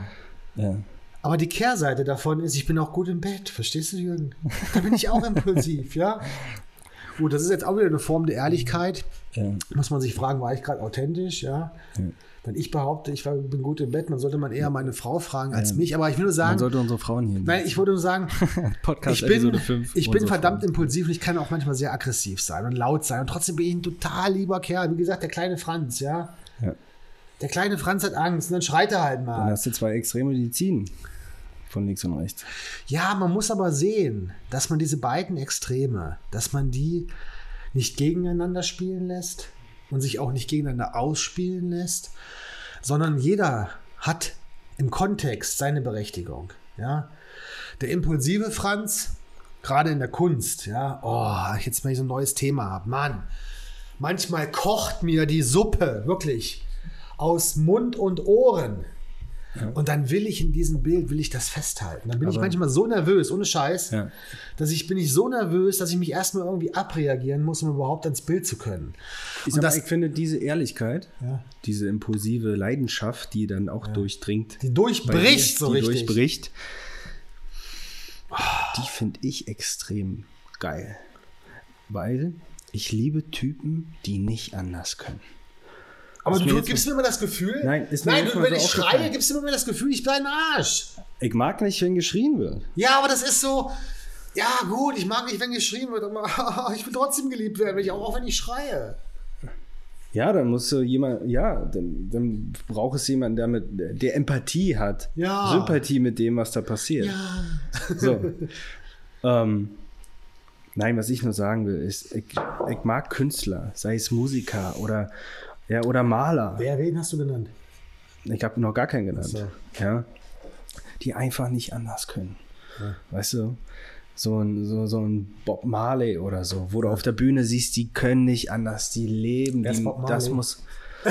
Ja. Aber die Kehrseite davon ist, ich bin auch gut im Bett. Verstehst du, Jürgen? Da bin ich auch impulsiv, ja? Gut, das ist jetzt auch wieder eine Form der Ehrlichkeit. Ja. Muss man sich fragen, war ich gerade authentisch, ja? ja? Wenn ich behaupte, ich war, bin gut im Bett, dann sollte man eher meine Frau fragen als ja. mich. Aber ich will nur sagen. Man sollte unsere Frauen hier. Nein, ich würde nur sagen, Podcast ich bin, 5, ich bin verdammt Frauen. impulsiv und ich kann auch manchmal sehr aggressiv sein und laut sein. Und trotzdem bin ich ein total lieber Kerl. Wie gesagt, der kleine Franz, ja. Der kleine Franz hat Angst und dann schreit er halt mal. Dann hast du zwei extreme Medizin. von links und rechts. Ja, man muss aber sehen, dass man diese beiden Extreme, dass man die nicht gegeneinander spielen lässt und sich auch nicht gegeneinander ausspielen lässt, sondern jeder hat im Kontext seine Berechtigung. Ja? Der impulsive Franz, gerade in der Kunst, ja, oh, jetzt mal so ein neues Thema habe, Mann, manchmal kocht mir die Suppe wirklich aus Mund und Ohren. Und dann will ich in diesem Bild, will ich das festhalten. Dann bin ich Aber- manchmal so nervös, ohne Scheiß, Ja. dass ich bin ich so nervös, dass ich mich erstmal irgendwie abreagieren muss, um überhaupt ans Bild zu können. Ich, sag das- ich finde diese Ehrlichkeit, Ja. diese impulsive Leidenschaft, die dann auch durchdringt, Die durchbricht dir, so die richtig. durchbricht, die finde ich extrem geil. Weil ich liebe Typen, die nicht anders können. Aber du gibst mir immer das Gefühl, Nein, nein du, wenn so ich schreie, gibst du mir immer das Gefühl, ich bin ein Arsch. Ich mag nicht, wenn geschrien wird. Ja, aber das ist so, ja gut, ich mag nicht, wenn geschrien wird, aber ich will trotzdem geliebt werden, auch, auch wenn ich schreie. Ja, dann muss so jemand, ja, dann, dann braucht es jemanden, der mit der Empathie hat, Ja. Sympathie mit dem, was da passiert. Ja. So. ähm, nein, was ich nur sagen will, ist, ich, ich mag Künstler, sei es Musiker oder, ja, oder Maler. Wer, wen hast du genannt? Ich habe noch gar keinen genannt. Ach Ja. Die einfach nicht anders können. Weißt du? So ein, so, so ein Bob Marley oder so, wo du auf der Bühne siehst, die können nicht anders, die leben. Ist die, Bob Marley? das muss.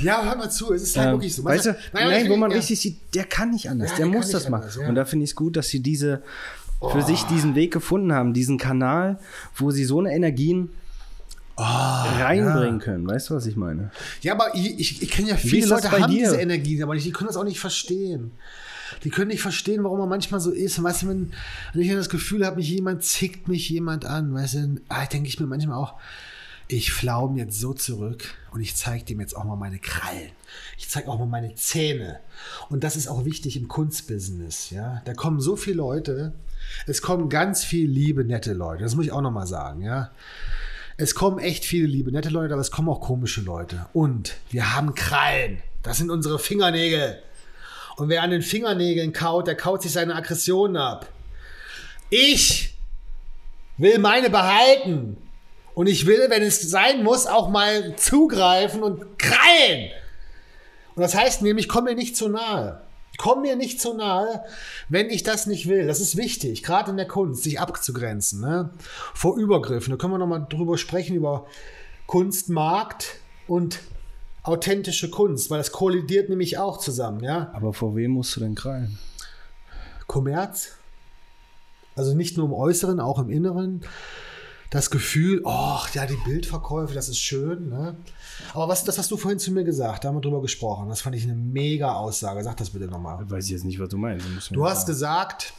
Ja, hör mal zu, es ist halt Ähm, wirklich so. weißt du, Nein, nein, wo man ja. richtig sieht, der kann nicht anders, Ja, der der muss das machen. anders, ja. Und da finde ich es gut, dass sie diese, für sich diesen Weg gefunden haben, diesen Kanal, wo sie so eine Energien reinbringen können. Weißt du, was ich meine? Ja, aber ich, ich, ich kenne ja viele Leute, bei haben dir? diese Energien, aber die können das auch nicht verstehen. Die können nicht verstehen, warum man manchmal so ist. Und weißt du, wenn, wenn ich dann das Gefühl habe, mich jemand zickt mich jemand an, weißt du, dann ah, denke ich mir manchmal auch, ich flaum jetzt so zurück und ich zeige dem jetzt auch mal meine Krallen. Ich zeige auch mal meine Zähne. Und das ist auch wichtig im Kunstbusiness. Ja? Da kommen so viele Leute. Es kommen ganz viele liebe, nette Leute. Das muss ich auch noch mal sagen. Ja? Es kommen echt viele liebe, nette Leute, aber es kommen auch komische Leute. Und wir haben Krallen. Das sind unsere Fingernägel. Und wer an den Fingernägeln kaut, der kaut sich seine Aggressionen ab. Ich will meine behalten. Und ich will, wenn es sein muss, auch mal zugreifen und krallen. Und das heißt nämlich, komm mir nicht zu nahe. Komm mir nicht zu nahe, wenn ich das nicht will. Das ist wichtig, gerade in der Kunst, sich abzugrenzen. Ne? Vor Übergriffen. Da können wir nochmal drüber sprechen, über Kunstmarkt und authentische Kunst, weil das kollidiert nämlich auch zusammen. Ja? Aber vor wem musst du denn krallen? Kommerz. Also nicht nur im Äußeren, auch im Inneren. Das Gefühl, oh, ja, die Bildverkäufe, das ist schön. Ne? Aber was, das hast du vorhin zu mir gesagt, da haben wir drüber gesprochen. Das fand ich eine mega Aussage. Sag das bitte nochmal. Weiß ich jetzt nicht, was du meinst. Du, hast sagen. gesagt,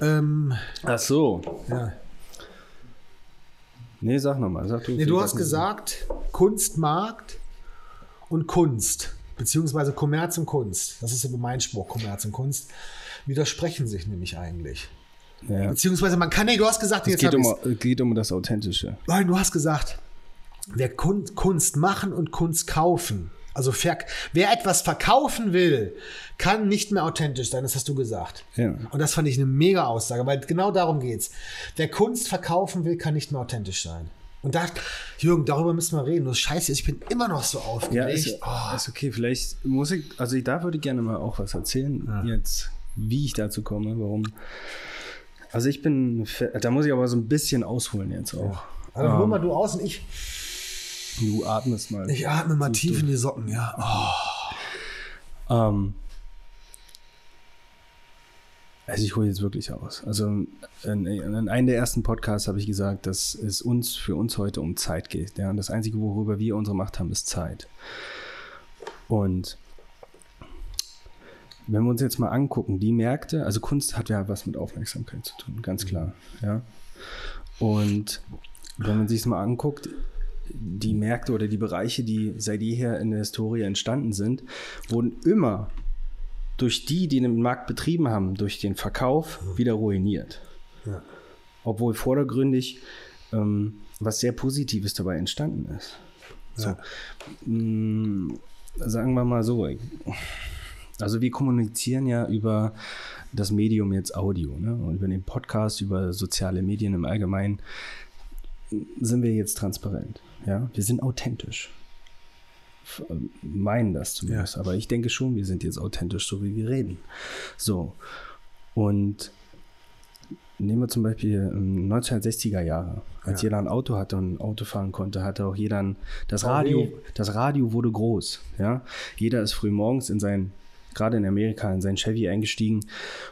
ähm, Ach so. ja. Nee, sag nochmal. Sag du, nee, du hast gesagt, Kunstmarkt und Kunst, beziehungsweise Kommerz und Kunst. Das ist aber mein Spruch, Kommerz und Kunst, widersprechen sich nämlich eigentlich. Ja. Beziehungsweise man kann, nee, du hast gesagt, Es jetzt geht um, ich's. geht um das Authentische. Nein, du hast gesagt, wer Kun Kunst machen und Kunst kaufen, also wer etwas verkaufen will, kann nicht mehr authentisch sein, das hast du gesagt. Ja. Und das fand ich eine mega Aussage, weil genau darum geht's. Wer Kunst verkaufen will, kann nicht mehr authentisch sein. Und da, Jürgen, darüber müssen wir reden. Das Scheiße ich bin immer noch so Ja, aufgeregt. ist, oh, ist okay. Vielleicht muss ich, also ich, da würde ich gerne mal auch was erzählen, jetzt, wie ich dazu komme, warum. Also ich bin, da muss ich aber so ein bisschen ausholen jetzt auch. also hol mal du aus und ich, Du atmest mal. ich atme mal tief in die Socken, ja. Oh. Ähm, also ich hole jetzt wirklich aus. Also in, in einem der ersten Podcasts habe ich gesagt, dass es uns für uns heute um Zeit geht. Ja? Und das Einzige, worüber wir unsere Macht haben, ist Zeit. Und wenn wir uns jetzt mal angucken, die Märkte, also Kunst hat ja was mit Aufmerksamkeit zu tun, ganz klar. Ja? Und wenn man sich es mal anguckt, die Märkte oder die Bereiche, die seit jeher in der Historie entstanden sind, wurden immer durch die, die den Markt betrieben haben, durch den Verkauf wieder ruiniert. Ja. Obwohl vordergründig ähm, was sehr Positives dabei entstanden ist. So. Ja. Hm, sagen wir mal so, also wir kommunizieren ja über das Medium jetzt Audio, ne? Und über den Podcast, über soziale Medien im Allgemeinen sind wir jetzt transparent. Ja, wir sind authentisch. Meinen das zumindest. Ja. Aber ich denke schon, wir sind jetzt authentisch, so wie wir reden. So. Und nehmen wir zum Beispiel 1960er ähm, Jahre, als ja. jeder ein Auto hatte und ein Auto fahren konnte, hatte auch jeder ein, das Radio, das Radio wurde groß. Ja? Jeder ist früh morgens in sein gerade in Amerika in sein Chevy eingestiegen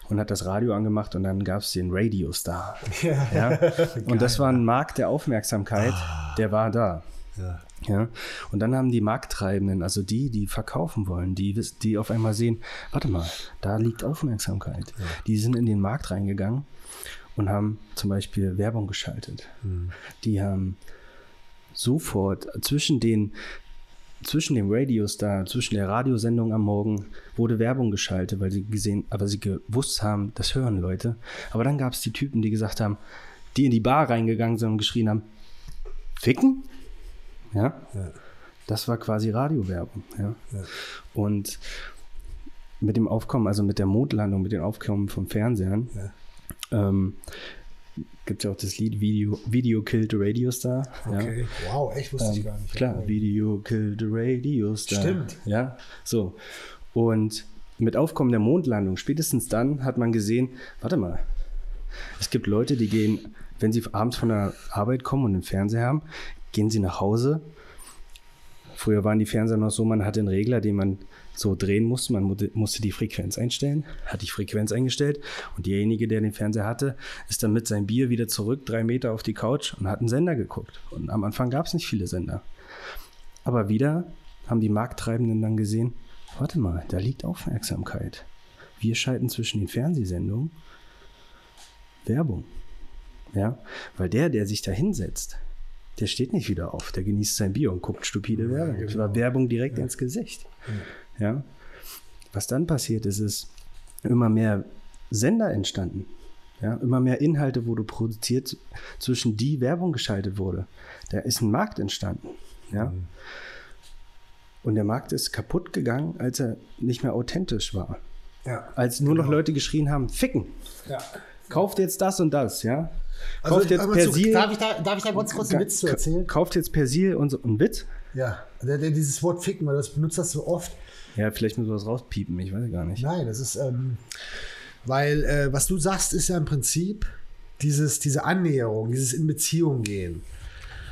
und hat das Radio angemacht und dann gab es den Radio Star. Ja. ja? Und das war ein Markt der Aufmerksamkeit, ah. der war da. Ja. ja. Und dann haben die Markttreibenden, also die, die verkaufen wollen, die, die auf einmal sehen, warte mal, da liegt Aufmerksamkeit. Ja. Die sind in den Markt reingegangen und haben zum Beispiel Werbung geschaltet. Mhm. Die haben sofort zwischen den zwischen dem Radiostar, zwischen der Radiosendung am Morgen wurde Werbung geschaltet, weil sie gesehen, aber sie gewusst haben, das hören Leute. Aber dann gab es die Typen, die gesagt haben, die in die Bar reingegangen sind und geschrien haben, ficken? Ja. ja. Das war quasi Radiowerbung. Ja. ja. Und mit dem Aufkommen, also mit der Mondlandung, mit dem Aufkommen vom Fernsehen, ja. ähm, gibt ja auch das Lied Video, Video Killed the Radio Star. Okay. Ja. Wow, echt wusste ähm, ich gar nicht. Klar. Video Killed the Radio Star. Stimmt. Ja, so. Und mit Aufkommen der Mondlandung, spätestens dann hat man gesehen, warte mal, es gibt Leute, die gehen, wenn sie abends von der Arbeit kommen und einen Fernseher haben, gehen sie nach Hause. Früher waren die Fernseher noch so, man hatte einen Regler, den man so drehen musste. Man musste die Frequenz einstellen, hat die Frequenz eingestellt und derjenige, der den Fernseher hatte, ist dann mit seinem Bier wieder zurück, drei Meter auf die Couch und hat einen Sender geguckt. Und am Anfang gab es nicht viele Sender. Aber wieder haben die Markttreibenden dann gesehen, warte mal, da liegt Aufmerksamkeit. Wir schalten zwischen den Fernsehsendungen Werbung. Ja, weil der, der sich da hinsetzt, der steht nicht wieder auf, der genießt sein Bier und guckt stupide Werbung. Das war genau. Werbung direkt ja. ins Gesicht. Ja. Ja? Was dann passiert ist, ist immer mehr Sender entstanden. Ja, immer mehr Inhalte wurde produziert, zwischen die Werbung geschaltet wurde. Da ist ein Markt entstanden. Ja? Mhm. Und der Markt ist kaputt gegangen, als er nicht mehr authentisch war. Ja, als nur genau. noch Leute geschrien haben, ficken. Ja. Kauft jetzt das und das, ja. Also, kauft jetzt Persil. Darf ich da, darf ich da kurz, kurz einen Witz zu erzählen? Kauft jetzt Persil und so einen Witz? Ja, der, der, dieses Wort ficken, weil das benutzt das so oft. Ja, vielleicht müssen wir das rauspiepen, ich weiß gar nicht. Nein, das ist, ähm, weil äh, was du sagst, ist ja im Prinzip dieses, diese Annäherung, dieses in Beziehung gehen.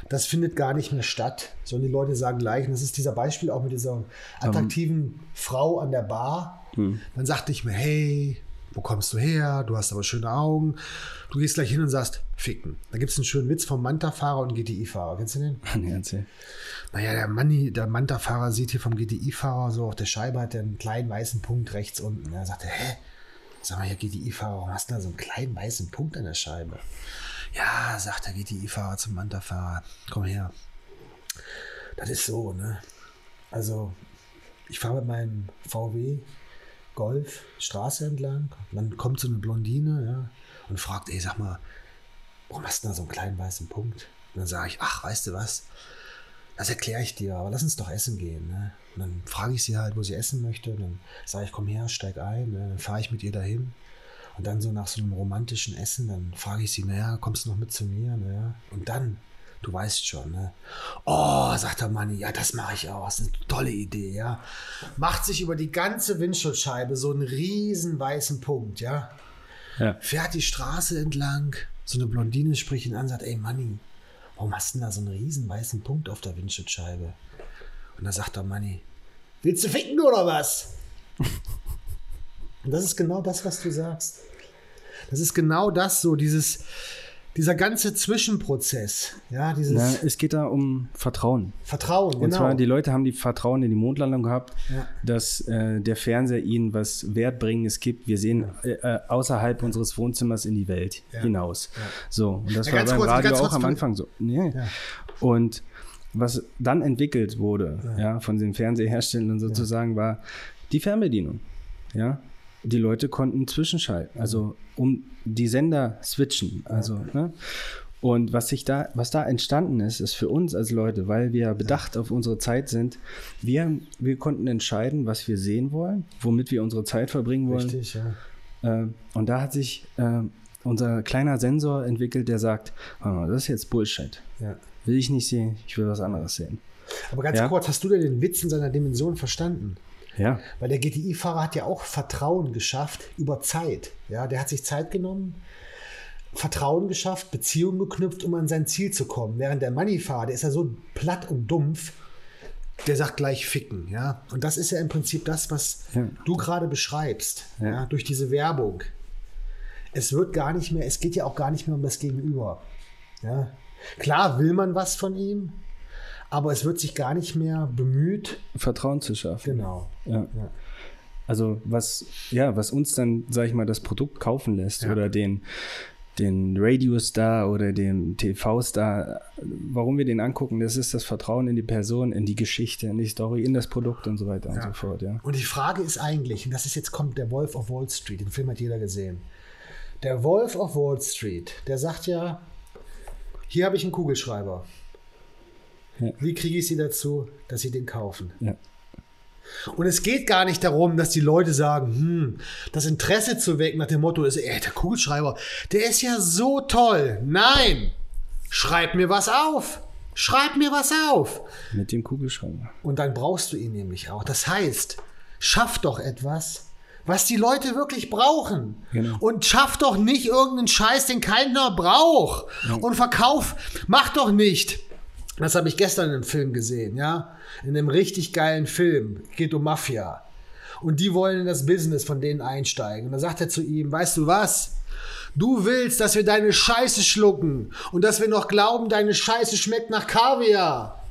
Das findet gar nicht mehr statt, sondern die Leute sagen gleich, und das ist dieser Beispiel auch mit dieser attraktiven um, Frau an der Bar. Hm. Dann sagte ich mir, hey, wo kommst du her? Du hast aber schöne Augen. Du gehst gleich hin und sagst, ficken. Da gibt es einen schönen Witz vom Manta-Fahrer und GTI-Fahrer. Kennst du den? Nee, erzähl. Naja, der, Manni, der Manta-Fahrer sieht hier vom GTI-Fahrer so auf der Scheibe hat er einen kleinen weißen Punkt rechts unten. Er sagt, hä? Sag mal, hier GTI-Fahrer, warum hast du da so einen kleinen weißen Punkt an der Scheibe? Ja, sagt der GTI-Fahrer zum Manta-Fahrer, komm her. Das ist so, ne? Also, ich fahre mit meinem VW Golf Straße entlang. dann kommt so eine Blondine, ja, und fragt, ey, sag mal, warum hast du da so einen kleinen weißen Punkt? Und dann sage ich, ach, weißt du was? Das erkläre ich dir, aber lass uns doch essen gehen. Ne? Und dann frage ich sie halt, wo sie essen möchte. Und dann sage ich, komm her, steig ein. Ne? Dann fahre ich mit ihr dahin. Und dann so nach so einem romantischen Essen, dann frage ich sie, naja, kommst du noch mit zu mir? Naja. Und dann, du weißt schon, ne? Oh, sagt der Manni, ja, das mache ich auch. Das ist eine tolle Idee, ja. Macht sich über die ganze Windschutzscheibe so einen riesen weißen Punkt, ja. Ja. Fährt die Straße entlang, so eine Blondine spricht ihn an, sagt, ey Manni, warum hast du denn da so einen riesen weißen Punkt auf der Windschutzscheibe? Und da sagt der Manni, willst du ficken oder was? Und das ist genau das, was du sagst. Das ist genau das, so dieses, dieser ganze Zwischenprozess, ja, dieses. Ja, es geht da um Vertrauen. Vertrauen, Und genau. zwar, die Leute haben die Vertrauen in die Mondlandung gehabt, ja. dass äh, der Fernseher ihnen was Wertbringendes gibt. Wir sehen äh, äh, außerhalb unseres Wohnzimmers in die Welt ja. hinaus. So, und das war beim kurz, Radio auch am Anfang so. Nee. Und was dann entwickelt wurde, ja, von den Fernseherstellern sozusagen, war die Fernbedienung. Ja, die Leute konnten zwischenschalten, also um die Sender switchen. Also, ne? Und was sich da, was da entstanden ist, ist für uns als Leute, weil wir bedacht auf unsere Zeit sind, wir, wir konnten entscheiden, was wir sehen wollen, womit wir unsere Zeit verbringen wollen. Richtig, ja. Äh, und da hat sich äh, unser kleiner Sensor entwickelt, der sagt, "Ah, das ist jetzt Bullshit. ja. Will ich nicht sehen, ich will was anderes sehen. Aber ganz Ja. kurz, hast du denn den Witz in seiner Dimension verstanden? Ja, Weil der GTI-Fahrer hat ja auch Vertrauen geschafft über Zeit. Ja, der hat sich Zeit genommen, Vertrauen geschafft, Beziehungen geknüpft, um an sein Ziel zu kommen. Während der Money-Fahrer, der ist ja so platt und dumpf, der sagt gleich ficken. Ja, und das ist ja im Prinzip das, was Ja. du gerade beschreibst. Ja. Ja. durch diese Werbung. Es wird gar nicht mehr, es geht ja auch gar nicht mehr um das Gegenüber. Ja. Klar will man was von ihm, aber es wird sich gar nicht mehr bemüht. Vertrauen zu schaffen. Genau. Ja. Ja. Also was, ja, was uns dann, sag ich mal, das Produkt kaufen lässt Ja. oder den, den Radio-Star oder den TV-Star, warum wir den angucken, das ist das Vertrauen in die Person, in die Geschichte, in die Story, in das Produkt und so weiter und Ja. so fort, ja. Und die Frage ist eigentlich, und das ist jetzt kommt der Wolf of Wall Street, den Film hat jeder gesehen. Der Wolf of Wall Street, der sagt ja, hier habe ich einen Kugelschreiber. Ja. Wie kriege ich sie dazu, dass sie den kaufen? Ja. Und es geht gar nicht darum, dass die Leute sagen, hm, das Interesse zu wecken nach dem Motto ist, ey, der Kugelschreiber, der ist ja so toll. Nein, schreib mir was auf. Schreib mir was auf. Mit dem Kugelschreiber. Und dann brauchst du ihn nämlich auch. Das heißt, schaff doch etwas, was die Leute wirklich brauchen. Genau. Und schaff doch nicht irgendeinen Scheiß, den keiner braucht. Und verkauf, mach doch nicht. Das habe ich gestern in einem Film gesehen, ja. In einem richtig geilen Film. Geht um Mafia. Und die wollen in das Business von denen einsteigen. Und dann sagt er zu ihm, weißt du was? Du willst, dass wir deine Scheiße schlucken und dass wir noch glauben, deine Scheiße schmeckt nach Kaviar.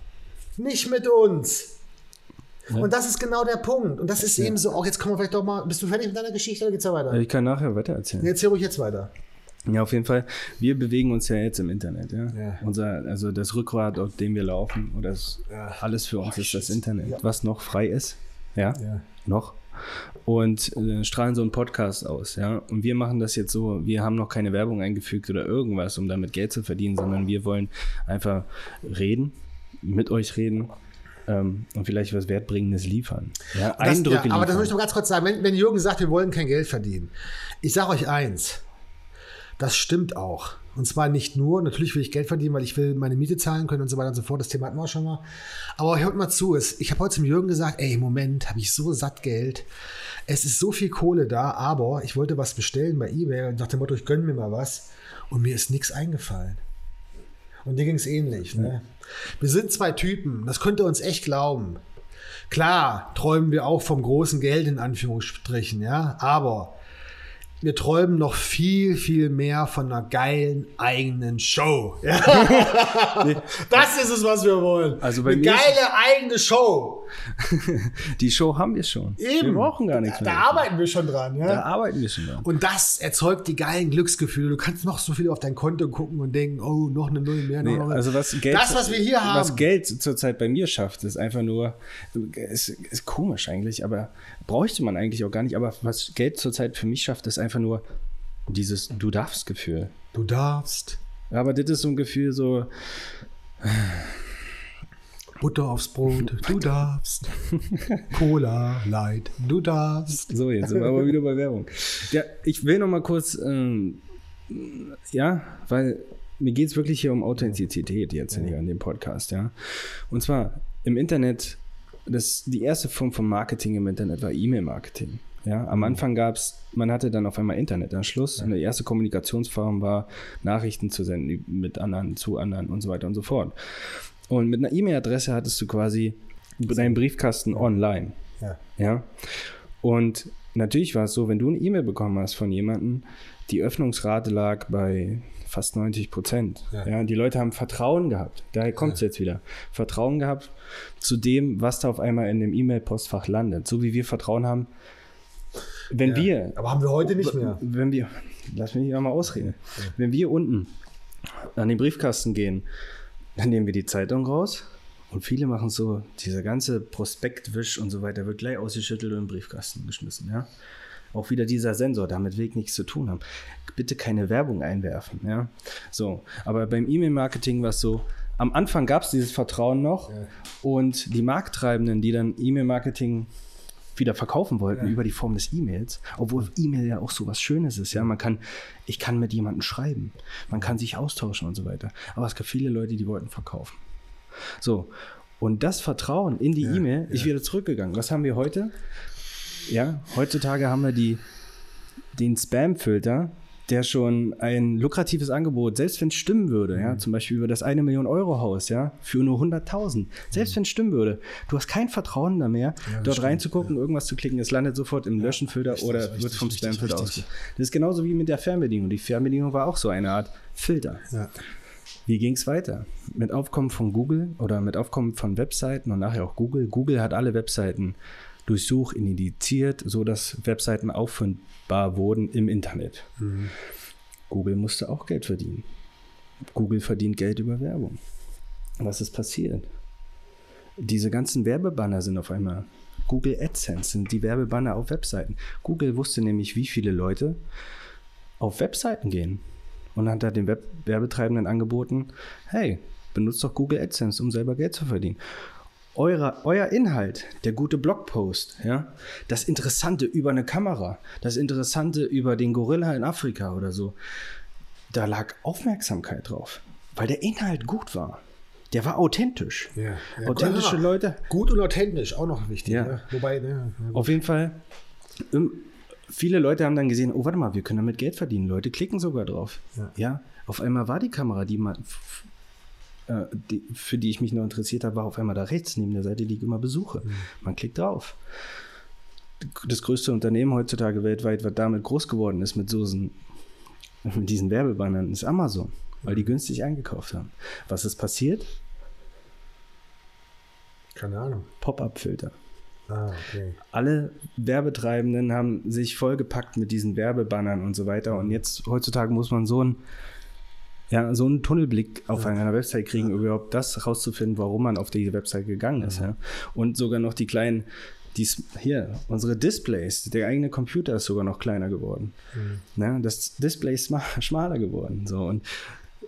Nicht mit uns. Und das ist genau der Punkt. Und das ist eben so, auch jetzt kommen wir vielleicht doch mal, bist du fertig mit deiner Geschichte oder geht's da weiter? Ich kann nachher weiter erzählen. Jetzt höre ich jetzt weiter. Ja, auf jeden Fall. Wir bewegen uns ja jetzt im Internet, ja. Ja. Unser, also das Rückgrat, auf dem wir laufen, oder das, Ja. alles für uns Boah, ist das. Internet, Ja. was noch frei ist. Ja. Ja. Noch. Und äh, strahlen so einen Podcast aus, ja. Und wir machen das jetzt so, wir haben noch keine Werbung eingefügt oder irgendwas, um damit Geld zu verdienen, sondern wir wollen einfach reden, mit euch reden ähm, und vielleicht was Wertbringendes liefern. Ja, Das, Eindrücke ja, aber das liefern. möchte ich noch ganz kurz sagen. Wenn, wenn Jürgen sagt, wir wollen kein Geld verdienen, ich sage euch eins, das stimmt auch. Und zwar nicht nur, natürlich will ich Geld verdienen, weil ich will meine Miete zahlen können und so weiter und so fort. Das Thema hatten wir auch schon mal. Aber hört mal zu, ich habe heute zum Jürgen gesagt, ey, Moment habe ich so satt Geld. Es ist so viel Kohle da, aber ich wollte was bestellen bei Ebay und nach dem Motto, ich gönne mir mal was. Und mir ist nichts eingefallen. Und dir ging es ähnlich. Ne? Wir sind zwei Typen, das könnt ihr uns echt glauben. Klar, träumen wir auch vom großen Geld in Anführungsstrichen, ja, aber wir träumen noch viel, viel mehr von einer geilen eigenen Show. Ja? das ist es, was wir wollen. Also Eine geile eigene Show. Die Show haben wir schon. Eben. Wir brauchen gar nichts da, mehr. Da arbeiten wir schon dran. Ja? Da arbeiten wir schon dran. Und das erzeugt die geilen Glücksgefühle. Du kannst noch so viel auf dein Konto gucken und denken, oh, noch eine Null mehr. Nee, also was Geld, das, was wir hier haben. Was Geld zurzeit bei mir schafft, ist einfach nur, ist, ist komisch eigentlich, aber bräuchte man eigentlich auch gar nicht. Aber was Geld zurzeit für mich schafft, ist einfach nur dieses Du darfst Gefühl. du darfst Aber das ist so ein Gefühl so, Butter aufs Brot, du darfst. Cola, Light, du darfst. so jetzt sind wir aber wieder bei Werbung. Ja, ich will noch mal kurz, ähm, ja, weil mir geht es wirklich hier um Authentizität jetzt hier in dem Podcast, ja. Und zwar im Internet, das, die erste Form von Marketing im Internet war E-Mail-Marketing. Ja, am Anfang gab es, man hatte dann auf einmal Internetanschluss und die erste Kommunikationsform war, Nachrichten zu senden mit anderen, zu anderen und so weiter und so fort. Und mit einer E-Mail-Adresse hattest du quasi deinen Briefkasten online. Ja. Ja. Und natürlich war es so, wenn du eine E-Mail bekommen hast von jemandem, die Öffnungsrate lag bei fast 90 Prozent. Ja. Ja. die Leute haben Vertrauen gehabt. Daher kommt es jetzt wieder. Vertrauen gehabt zu dem, was da auf einmal in dem E-Mail-Postfach landet. So wie wir Vertrauen haben, wenn wir Aber haben wir heute nicht mehr. wenn wir, lass mich mal ausreden, wenn wir unten an den Briefkasten gehen, dann nehmen wir die Zeitung raus und viele machen so, dieser ganze Prospektwisch und so weiter wird gleich ausgeschüttelt und in den Briefkasten geschmissen, ja. Auch wieder dieser Sensor, damit will ich nichts zu tun haben. Bitte keine Werbung einwerfen, ja. So, aber beim E-Mail-Marketing war es so, am Anfang gab es dieses Vertrauen noch ja. und die Markttreibenden, die dann E-Mail-Marketing wieder verkaufen wollten ja. über die Form des E-Mails, obwohl E-Mail ja auch so was Schönes ist, ja, man kann, ich kann mit jemandem schreiben, man kann sich austauschen und so weiter, aber es gab viele Leute, die wollten verkaufen. So, und das Vertrauen in die ja, E-Mail ist wieder zurückgegangen. Was haben wir heute? Ja, heutzutage haben wir die, den Spam-Filter, der schon ein lukratives Angebot, selbst wenn es stimmen würde, ja, mhm. zum Beispiel über das eine Million Euro Haus, ja, für nur 100.000, selbst mhm. wenn es stimmen würde, du hast kein Vertrauen da mehr, ja, dort stimmt, reinzugucken, ja. irgendwas zu klicken, es landet sofort im ja, Löschenfilter richtig, oder richtig, wird vom Spamfilter aus. Das ist genauso wie mit der Fernbedienung. Die Fernbedienung war auch so eine Art Filter. Ja. Wie ging es weiter? Mit Aufkommen von Google oder mit Aufkommen von Webseiten und nachher auch Google. Google hat alle Webseiten durchsucht, indiziert, sodass Webseiten auffindbar wurden im Internet. Mhm. Google musste auch Geld verdienen. Google verdient Geld über Werbung. Was ist passiert? Diese ganzen Werbebanner sind auf einmal. Google AdSense sind die Werbebanner auf Webseiten. Google wusste nämlich, wie viele Leute auf Webseiten gehen und hat da den Web Werbetreibenden angeboten, hey, benutzt doch Google AdSense, um selber Geld zu verdienen. Eure, euer Inhalt, der gute Blogpost, ja, das Interessante über eine Kamera, das Interessante über den Gorilla in Afrika oder so, da lag Aufmerksamkeit drauf, weil der Inhalt gut war. Der war authentisch. Ja, ja, Authentische ja, Leute. Gut und authentisch, auch noch wichtig. Ja. Ne? Wobei, ne, Auf jeden Fall, viele Leute haben dann gesehen, oh, warte mal, wir können damit Geld verdienen. Leute klicken sogar drauf. Ja. ja auf einmal war die Kamera, die man, äh, die, für die ich mich noch interessiert habe, war auf einmal da rechts neben der Seite, die ich immer besuche. Mhm. Man klickt drauf. Das größte Unternehmen heutzutage weltweit, was damit groß geworden ist, mit, so mit diesen Werbebannern, ist Amazon, weil die mhm. günstig eingekauft haben. Was ist passiert? Keine Ahnung. Pop-up-Filter. Ah, okay. Alle Werbetreibenden haben sich vollgepackt mit diesen Werbebannern und so weiter. Und jetzt heutzutage muss man so ein ja, so einen Tunnelblick auf ja. einer Website kriegen, ja. überhaupt das rauszufinden, warum man auf diese Website gegangen ist. Ja. Und sogar noch die kleinen, die, hier, unsere Displays, der eigene Computer ist sogar noch kleiner geworden. Mhm. Ja, das Display ist schmaler geworden. So. Und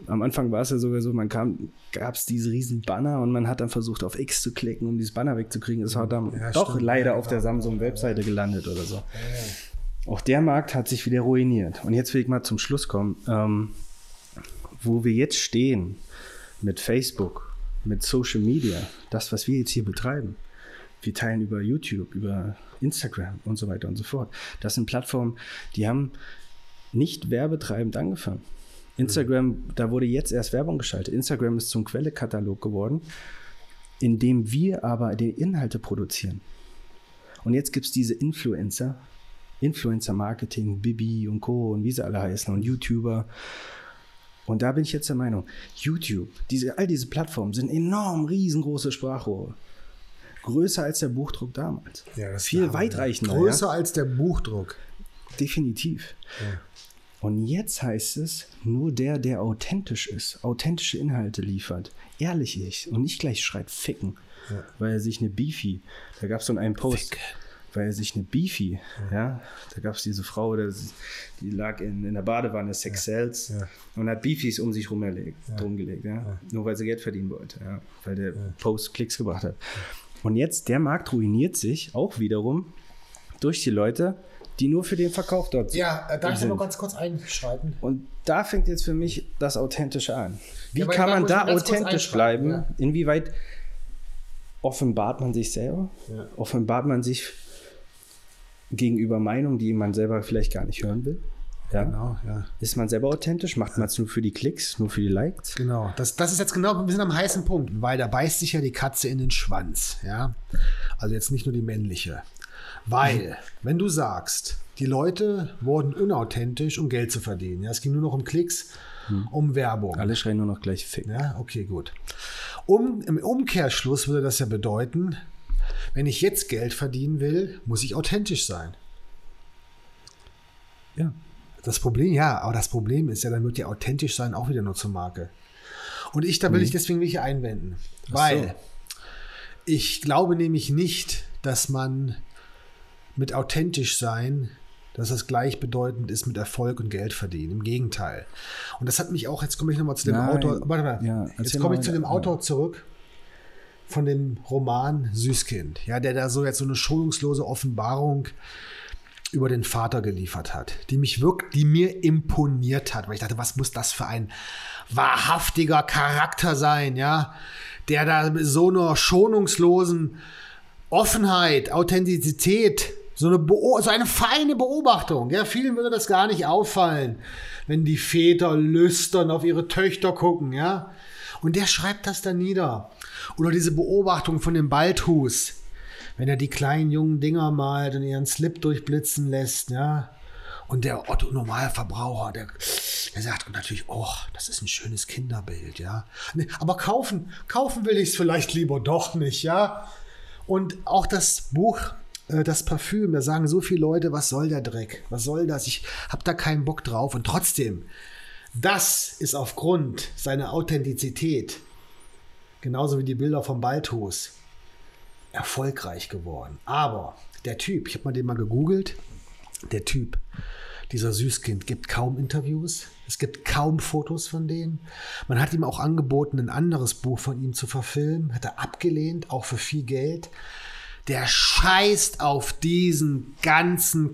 am Anfang war es ja sogar so, man kam, gab es diese riesen Banner und man hat dann versucht, auf X zu klicken, um dieses Banner wegzukriegen. Es war dann ja, doch stimmt. leider auf der Samsung-Webseite gelandet oder so. Auch der Markt hat sich wieder ruiniert. Und jetzt will ich mal zum Schluss kommen. Ähm, wo wir jetzt stehen mit Facebook, mit Social Media, das, was wir jetzt hier betreiben, wir teilen über YouTube, über Instagram und so weiter und so fort. Das sind Plattformen, die haben nicht werbetreibend angefangen. Instagram, da wurde jetzt erst Werbung geschaltet. Instagram ist zum Quellekatalog geworden, in dem wir aber die Inhalte produzieren. Und jetzt gibt es diese Influencer, Influencer-Marketing, Bibi und Co. und wie sie alle heißen und YouTuber. Und da bin ich jetzt der Meinung, YouTube, diese, all diese Plattformen sind enorm riesengroße Sprachrohre. Größer als der Buchdruck damals. Ja, Viel weitreichender. Größer ja? als der Buchdruck. Definitiv. Ja. Und jetzt heißt es, nur der, der authentisch ist, authentische Inhalte liefert, ehrlich ist und nicht gleich schreit ficken, ja. weil er sich eine Beefy, da gab es so einen Post, Fick. Weil er sich eine Beefy, ja, ja da gab es diese Frau, die, lag in, in der Badewanne, Sex Cells ja. und hat Beefies um sich rumgelegt, rumgelegt ja. nur weil sie Geld verdienen wollte, ja, weil der Post Klicks gebracht hat. Und jetzt, der Markt ruiniert sich auch wiederum durch die Leute, die nur für den Verkauf dort sind. Ja, äh, darf ich mal ganz kurz einschreiten? Und da fängt jetzt für mich das Authentische an. Wie ja, kann man da authentisch bleiben? Ja. Inwieweit offenbart man sich selber? Ja. Offenbart man sich gegenüber Meinungen, die man selber vielleicht gar nicht hören will? Ja. Genau, ja. Ist man selber authentisch? Macht man es nur für die Klicks, nur für die Likes? Genau, das, das ist jetzt genau, wir sind am heißen Punkt, weil da beißt sich ja die Katze in den Schwanz. Ja? Also jetzt nicht nur die männliche. Weil, wenn du sagst, die Leute wurden unauthentisch, um Geld zu verdienen. Ja, es ging nur noch um Klicks, hm. um Werbung. Alle schreien nur noch gleich Fick. Ja, okay, gut. Um, Im Umkehrschluss würde das ja bedeuten, wenn ich jetzt Geld verdienen will, muss ich authentisch sein. Ja. Das Problem, ja, aber das Problem ist ja, dann wird ja authentisch sein auch wieder nur zur Marke. Und ich, da will hm. ich deswegen welche einwenden. Weil so. ich glaube nämlich nicht, dass man mit authentisch sein dass das gleichbedeutend ist mit Erfolg und Geld verdienen. Im Gegenteil. Und das hat mich auch, jetzt komme ich nochmal zu dem Nein. Autor, warte mal, Ja, jetzt komme ich zu dem. Autor zurück von dem Roman Süßkind, ja, der da so jetzt so eine schonungslose Offenbarung über den Vater geliefert hat, die mich wirklich, die mir imponiert hat, weil ich dachte, was muss das für ein wahrhaftiger Charakter sein, ja, der da so einer schonungslosen Offenheit, Authentizität, so eine, Beo so eine feine Beobachtung. Ja, vielen würde das gar nicht auffallen, wenn die Väter lüstern auf ihre Töchter gucken, ja. Und der schreibt das dann nieder. Oder diese Beobachtung von dem Balthus, wenn er die kleinen jungen Dinger malt und ihren Slip durchblitzen lässt, ja. Und der Otto Normalverbraucher, der, der sagt natürlich, oh, das ist ein schönes Kinderbild, ja. Nee, aber kaufen, kaufen will ich es vielleicht lieber doch nicht, ja. Und auch das Buch, äh, das Parfüm, da sagen so viele Leute, was soll der Dreck? Was soll das? Ich habe da keinen Bock drauf. Und trotzdem, das ist aufgrund seiner Authentizität, genauso wie die Bilder vom Balthus, erfolgreich geworden. Aber der Typ, ich habe mal den mal gegoogelt, der Typ, dieser Süßkind, gibt kaum Interviews. Es gibt kaum Fotos von dem. Man hat ihm auch angeboten, ein anderes Buch von ihm zu verfilmen. Hat er abgelehnt, auch für viel Geld. Der scheißt auf diesen ganzen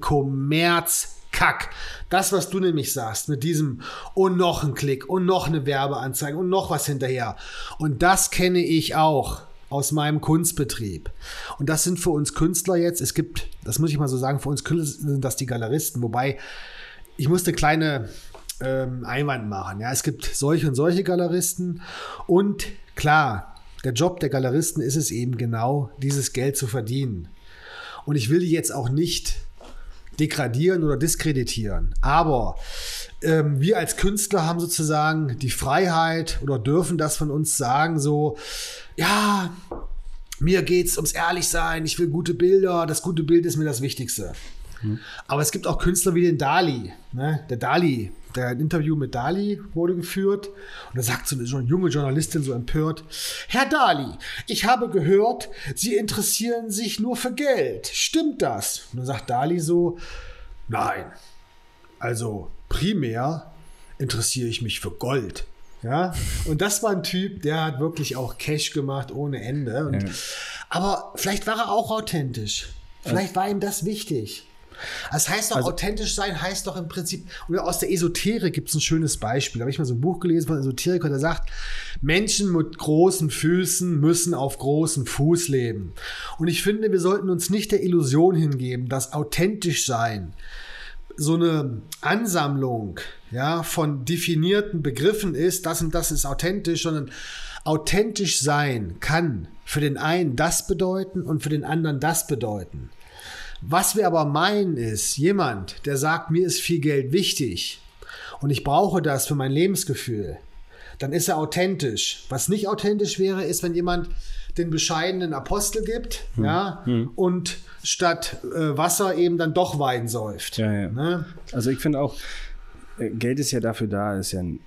Kommerzkack. Das, was du nämlich sagst, mit diesem und noch ein Klick und noch eine Werbeanzeige und noch was hinterher. Und das kenne ich auch aus meinem Kunstbetrieb. Und das sind für uns Künstler jetzt, es gibt, das muss ich mal so sagen, für uns Künstler sind das die Galeristen, wobei ich musste kleine ähm, Einwand machen. Ja, es gibt solche und solche Galeristen und klar, der Job der Galeristen ist es eben genau, dieses Geld zu verdienen. Und ich will die jetzt auch nicht degradieren oder diskreditieren. Aber ähm, wir als Künstler haben sozusagen die Freiheit oder dürfen das von uns sagen, so, ja, mir geht's ums Ehrlichsein, ich will gute Bilder, das gute Bild ist mir das Wichtigste. Aber es gibt auch Künstler wie den Dali. Ne? Der Dali, der ein Interview mit Dali wurde geführt. Und da sagt so eine junge Journalistin so empört: Herr Dali, ich habe gehört, Sie interessieren sich nur für Geld. Stimmt das? Und dann sagt Dali so: Nein. Also primär interessiere ich mich für Gold. Ja, und das war ein Typ, der hat wirklich auch Cash gemacht ohne Ende. Und, Ja. Aber vielleicht war er auch authentisch. Vielleicht war ihm das wichtig. Das heißt doch, Also- authentisch sein heißt doch im Prinzip, oder aus der Esoterik gibt es ein schönes Beispiel. Da habe ich mal so ein Buch gelesen von einem Esoteriker, der sagt, Menschen mit großen Füßen müssen auf großem Fuß leben. Und ich finde, wir sollten uns nicht der Illusion hingeben, dass authentisch sein so eine Ansammlung ja, von definierten Begriffen ist, das und das ist authentisch, sondern authentisch sein kann für den einen das bedeuten und für den anderen das bedeuten. Was wir aber meinen ist, jemand, der sagt, mir ist viel Geld wichtig und ich brauche das für mein Lebensgefühl, dann ist er authentisch. Was nicht authentisch wäre, ist, wenn jemand den bescheidenen Apostel gibt, ja, und statt äh, Wasser eben dann doch Wein säuft. Ja, ja. Ne? Also ich finde auch, äh, Geld ist ja dafür da, ist ja ein,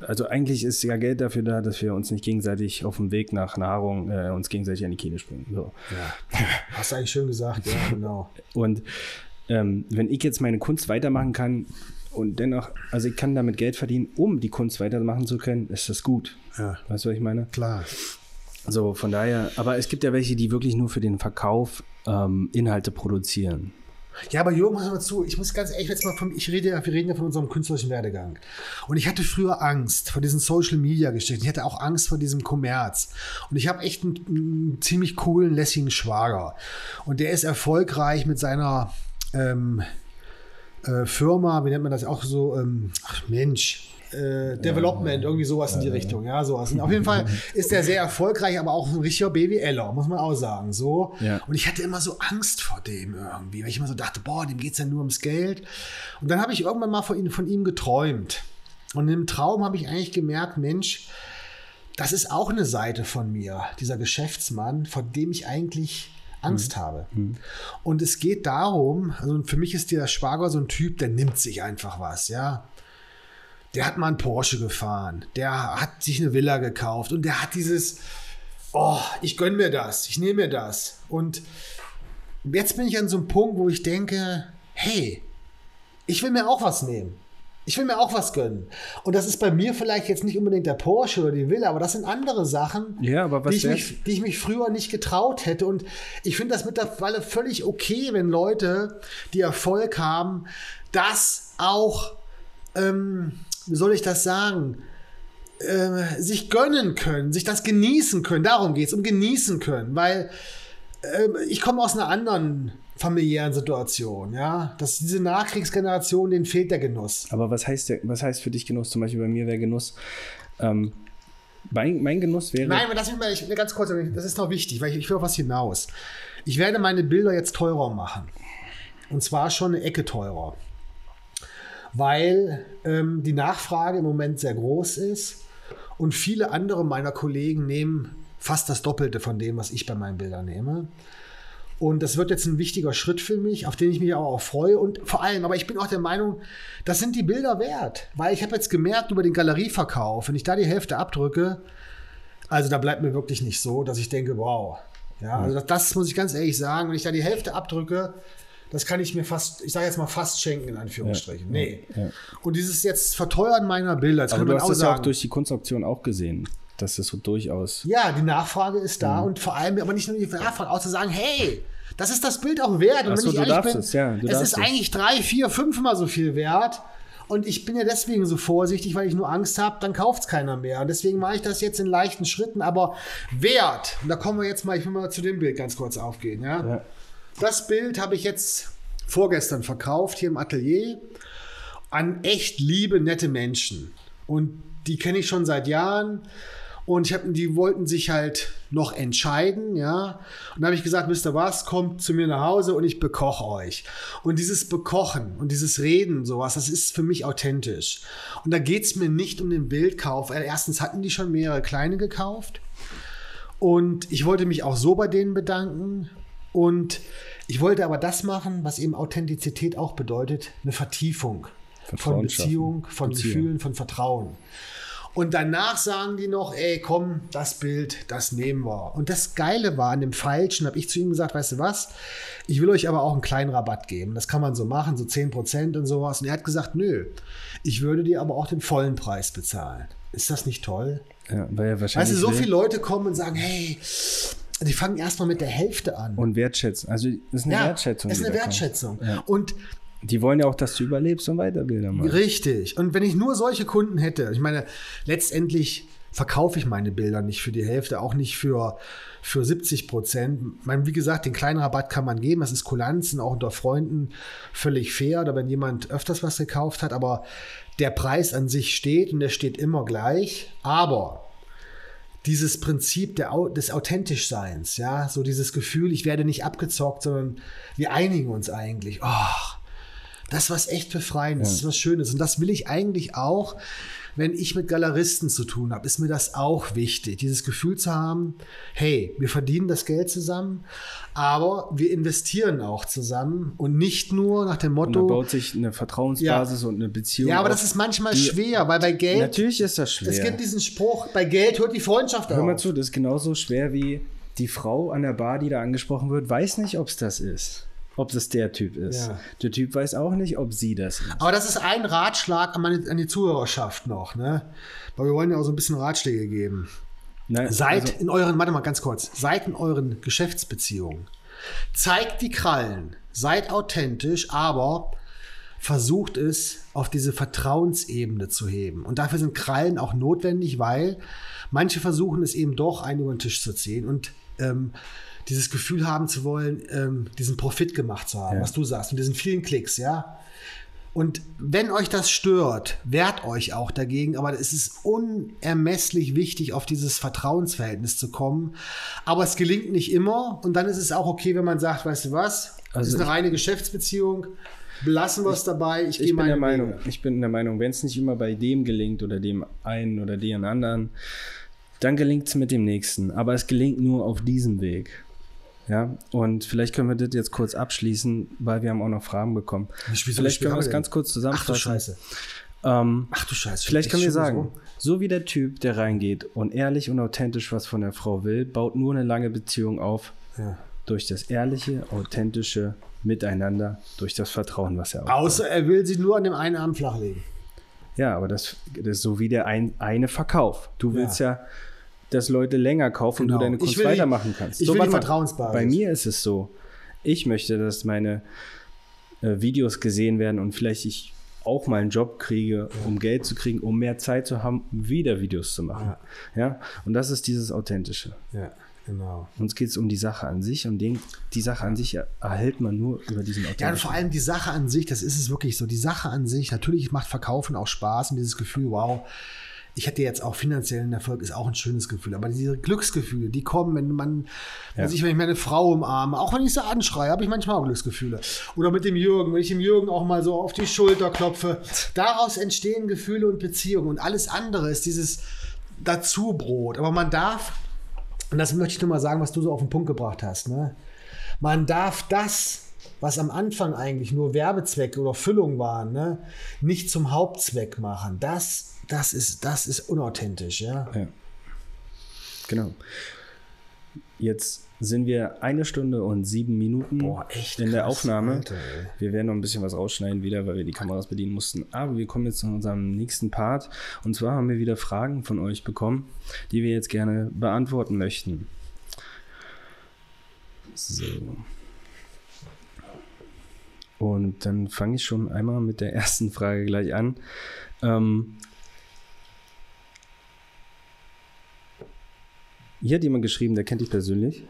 also eigentlich ist ja Geld dafür da, dass wir uns nicht gegenseitig auf dem Weg nach Nahrung äh, uns gegenseitig an die Kehle springen. So. Ja. Hast du eigentlich schön gesagt, ja, genau. Und ähm, wenn ich jetzt meine Kunst weitermachen kann und dennoch, also ich kann damit Geld verdienen, um die Kunst weitermachen zu können, ist das gut. Ja. Weißt du, was ich meine? Klar. So, von daher, aber es gibt ja welche, die wirklich nur für den Verkauf ähm, Inhalte produzieren. Ja, aber Jürgen, hör mal zu, ich muss ganz ehrlich jetzt mal von, ich rede ja, wir reden ja von unserem künstlerischen Werdegang. Und ich hatte früher Angst vor diesen Social Media Geschichten. Ich hatte auch Angst vor diesem Kommerz. Und ich habe echt einen, einen ziemlich coolen, lässigen Schwager. Und der ist erfolgreich mit seiner ähm, äh, Firma, wie nennt man das auch so, ähm, ach Mensch, äh, Development, irgendwie sowas in die Richtung, ja, sowas. Und auf jeden Fall ist er sehr erfolgreich, aber auch ein richtiger BWLer, muss man auch sagen, so. Ja. Und ich hatte immer so Angst vor dem irgendwie, weil ich immer so dachte, boah, dem geht's ja nur ums Geld. Und dann habe ich irgendwann mal von ihm, von ihm geträumt. Und im Traum habe ich eigentlich gemerkt, Mensch, das ist auch eine Seite von mir, dieser Geschäftsmann, vor dem ich eigentlich Angst habe. Und es geht darum, also für mich ist der Schwager so ein Typ, der nimmt sich einfach was, ja. Der hat mal einen Porsche gefahren, der hat sich eine Villa gekauft und der hat dieses, oh, ich gönn mir das, ich nehme mir das. Und jetzt bin ich an so einem Punkt, wo ich denke, hey, ich will mir auch was nehmen. Ich will mir auch was gönnen. Und das ist bei mir vielleicht jetzt nicht unbedingt der Porsche oder die Villa, aber das sind andere Sachen, Ja, die, ich mich, die ich mich früher nicht getraut hätte. Und ich finde das mittlerweile völlig okay, wenn Leute, die Erfolg haben, das auch, ähm, soll ich das sagen, äh, sich gönnen können, sich das genießen können. Darum geht es, um genießen können. Weil ähm, ich komme aus einer anderen familiären Situation, ja. Dass diese Nachkriegsgeneration, denen fehlt der Genuss. Aber was heißt, der, was heißt für dich Genuss? Zum Beispiel bei mir wäre Genuss. Ähm, mein, mein Genuss wäre. Nein, aber lass mich mal ich, ganz kurz, das ist noch wichtig, weil ich, ich will auf was hinaus. Ich werde meine Bilder jetzt teurer machen. Und zwar schon eine Ecke teurer. Weil ähm, die Nachfrage im Moment sehr groß ist und viele andere meiner Kollegen nehmen fast das Doppelte von dem, was ich bei meinen Bildern nehme. Und das wird jetzt ein wichtiger Schritt für mich, auf den ich mich auch, freue. Und vor allem, aber ich bin auch der Meinung, das sind die Bilder wert. Weil ich habe jetzt gemerkt über den Galerieverkauf, wenn ich da die Hälfte abdrücke, also da bleibt mir wirklich nicht so, dass ich denke, wow. Ja, also das, das muss ich ganz ehrlich sagen. Wenn ich da die Hälfte abdrücke, das kann ich mir fast, ich sage jetzt mal fast schenken, in Anführungsstrichen. Nee. ja. Und dieses jetzt Verteuern meiner Bilder, das aber kann du man hast auch das ja auch durch die Kunstauktion auch gesehen, dass das so durchaus. Ja, die Nachfrage ist Mhm. da und vor allem, aber nicht nur die Nachfrage, auch zu sagen, hey, das ist das Bild auch wert. Und Ach so, wenn ich du darfst bin, es, ja, du es ist es. eigentlich drei, vier, fünfmal so viel wert. Und ich bin ja deswegen so vorsichtig, weil ich nur Angst habe, dann kauft es keiner mehr. Und deswegen mache ich das jetzt in leichten Schritten, aber wert. Und da kommen wir jetzt mal, ich will mal zu dem Bild ganz kurz aufgehen. Ja? Ja. Das Bild habe ich jetzt vorgestern verkauft hier im Atelier an echt liebe, nette Menschen. Und die kenne ich schon seit Jahren. Und ich hab, die wollten sich halt noch entscheiden, ja. Und da habe ich gesagt, ihr was, kommt zu mir nach Hause und ich bekoche euch. Und dieses Bekochen und dieses Reden, sowas, das ist für mich authentisch. Und da geht es mir nicht um den Bildkauf. Weil Erstens hatten die schon mehrere kleine gekauft. Und ich wollte mich auch so bei denen bedanken. Und ich wollte aber das machen, was eben Authentizität auch bedeutet, eine Vertiefung von Beziehung, von Beziehung. Gefühlen, von Vertrauen. Und danach sagen die noch, ey, komm, das Bild, das nehmen wir. Und das Geile war an dem Falschen, habe ich zu ihm gesagt, weißt du was, ich will euch aber auch einen kleinen Rabatt geben. Das kann man so machen, so 10% und sowas. Und er hat gesagt, nö, ich würde dir aber auch den vollen Preis bezahlen. Ist das nicht toll? Ja, weil Weißt wahrscheinlich. du, so viele Leute kommen und sagen, hey, die fangen erstmal mit der Hälfte an. Und wertschätzen. Also, das ist eine ja, Wertschätzung. ist eine. Wertschätzung. Ja. Und Die wollen ja auch, dass du überlebst und weiter Bilder machst. Richtig. Und wenn ich nur solche Kunden hätte, ich meine, letztendlich verkaufe ich meine Bilder nicht für die Hälfte, auch nicht für, für 70 Prozent. Ich meine, Wie gesagt, den kleinen Rabatt kann man geben, das ist Kulanz und auch unter Freunden völlig fair oder wenn jemand öfters was gekauft hat, aber der Preis an sich steht und der steht immer gleich. Aber dieses Prinzip der, des Authentischseins, ja, so dieses Gefühl, ich werde nicht abgezockt, sondern wir einigen uns eigentlich. Oh, das ist was echt Befreiendes, das ist was Schönes. Und das will ich eigentlich auch, wenn ich mit Galeristen zu tun habe, ist mir das auch wichtig, dieses Gefühl zu haben, hey, wir verdienen das Geld zusammen, aber wir investieren auch zusammen und nicht nur nach dem Und da Motto, baut sich eine Vertrauensbasis und eine Beziehung. ja, aber auf, das ist manchmal schwer, weil bei Geld, Natürlich ist das schwer. es gibt diesen Spruch, bei Geld hört die Freundschaft Hör mal auf. zu, das ist genauso schwer wie die Frau an der Bar, die da angesprochen wird, weiß nicht, ob es das ist. Ob es der Typ ist. Ja. Der Typ weiß auch nicht, ob sie das ist. Aber das ist ein Ratschlag an, meine, an die Zuhörerschaft noch, ne? Weil wir wollen ja auch so ein bisschen Ratschläge geben. Nein, Seid also, in euren, warte mal ganz kurz, seid in euren Geschäftsbeziehungen. Zeigt die Krallen, seid authentisch, aber versucht es auf diese Vertrauensebene zu heben. Und dafür sind Krallen auch notwendig, weil manche versuchen es eben doch einen über den Tisch zu ziehen und ähm, dieses Gefühl haben zu wollen, ähm, diesen Profit gemacht zu haben, Ja. was du sagst, mit diesen vielen Klicks, ja. Und wenn euch das stört, wehrt euch auch dagegen, aber es ist unermesslich wichtig, auf dieses Vertrauensverhältnis zu kommen. Aber es gelingt nicht immer und dann ist es auch okay, wenn man sagt, weißt du was, es Also ist eine reine Geschäftsbeziehung, belassen wir es dabei, ich, ich bin der Meinung, ich bin der Meinung, wenn es nicht immer bei dem gelingt oder dem einen oder den anderen, dann gelingt es mit dem nächsten. Aber es gelingt nur auf diesem Weg. Ja, und vielleicht können wir das jetzt kurz abschließen, weil wir haben auch noch Fragen bekommen. Wie viel soll ich Vielleicht können wir es ganz kurz Ach du zusammenfassen. Scheiße. Ähm, Ach du Scheiße. Vielleicht können wir sagen, so wie der Typ, der reingeht und ehrlich und authentisch was von der Frau will, baut nur eine lange Beziehung auf. So? Ja. durch das ehrliche, authentische Miteinander, durch das Vertrauen, was er aufbaut. Außer er will sie nur an dem einen Arm flachlegen. Ja, aber das, das ist so wie der ein, eine Verkauf. Du willst ja, ja dass Leute länger kaufen genau. und du genau. deine Kunst weitermachen kannst. Ich so, will die Vertrauensbasis. Bei mir ist es so, ich möchte, dass meine äh, Videos gesehen werden und vielleicht ich auch mal einen Job kriege, um Geld zu kriegen, um mehr Zeit zu haben, wieder Videos zu machen. Ja. ja? Und das ist dieses Authentische. Ja. Genau. Uns geht es um die Sache an sich und den, die Sache an sich erhält man nur über diesen Authentischen. Ja, und vor allem die Sache an sich, das ist es wirklich so. Die Sache an sich, natürlich macht Verkaufen auch Spaß und dieses Gefühl, wow, ich hätte jetzt auch finanziellen Erfolg, ist auch ein schönes Gefühl. Aber diese Glücksgefühle, die kommen, wenn man, ja. wenn ich, wenn ich meine Frau umarme, auch wenn ich sie anschreie, habe ich manchmal auch Glücksgefühle. Oder mit dem Jürgen, wenn ich dem Jürgen auch mal so auf die Schulter klopfe. Daraus entstehen Gefühle und Beziehungen. Und alles andere ist dieses Dazubrot. Aber man darf, und das möchte ich nur mal sagen, was du so auf den Punkt gebracht hast, ne? man darf das, was am Anfang eigentlich nur Werbezweck oder Füllung waren, ne, nicht zum Hauptzweck machen. Das das ist, das ist unauthentisch, ja. ja. Genau. Jetzt sind wir eine Stunde und sieben Minuten Boah, echt in der Aufnahme. Alter, wir werden noch ein bisschen was rausschneiden wieder, weil wir die Kameras bedienen mussten. Aber wir kommen jetzt zu unserem nächsten Part. Und zwar haben wir wieder Fragen von euch bekommen, die wir jetzt gerne beantworten möchten. So. Und dann fange ich schon einmal mit der ersten Frage gleich an. Ähm, Hier hat jemand geschrieben, der kennt dich persönlich.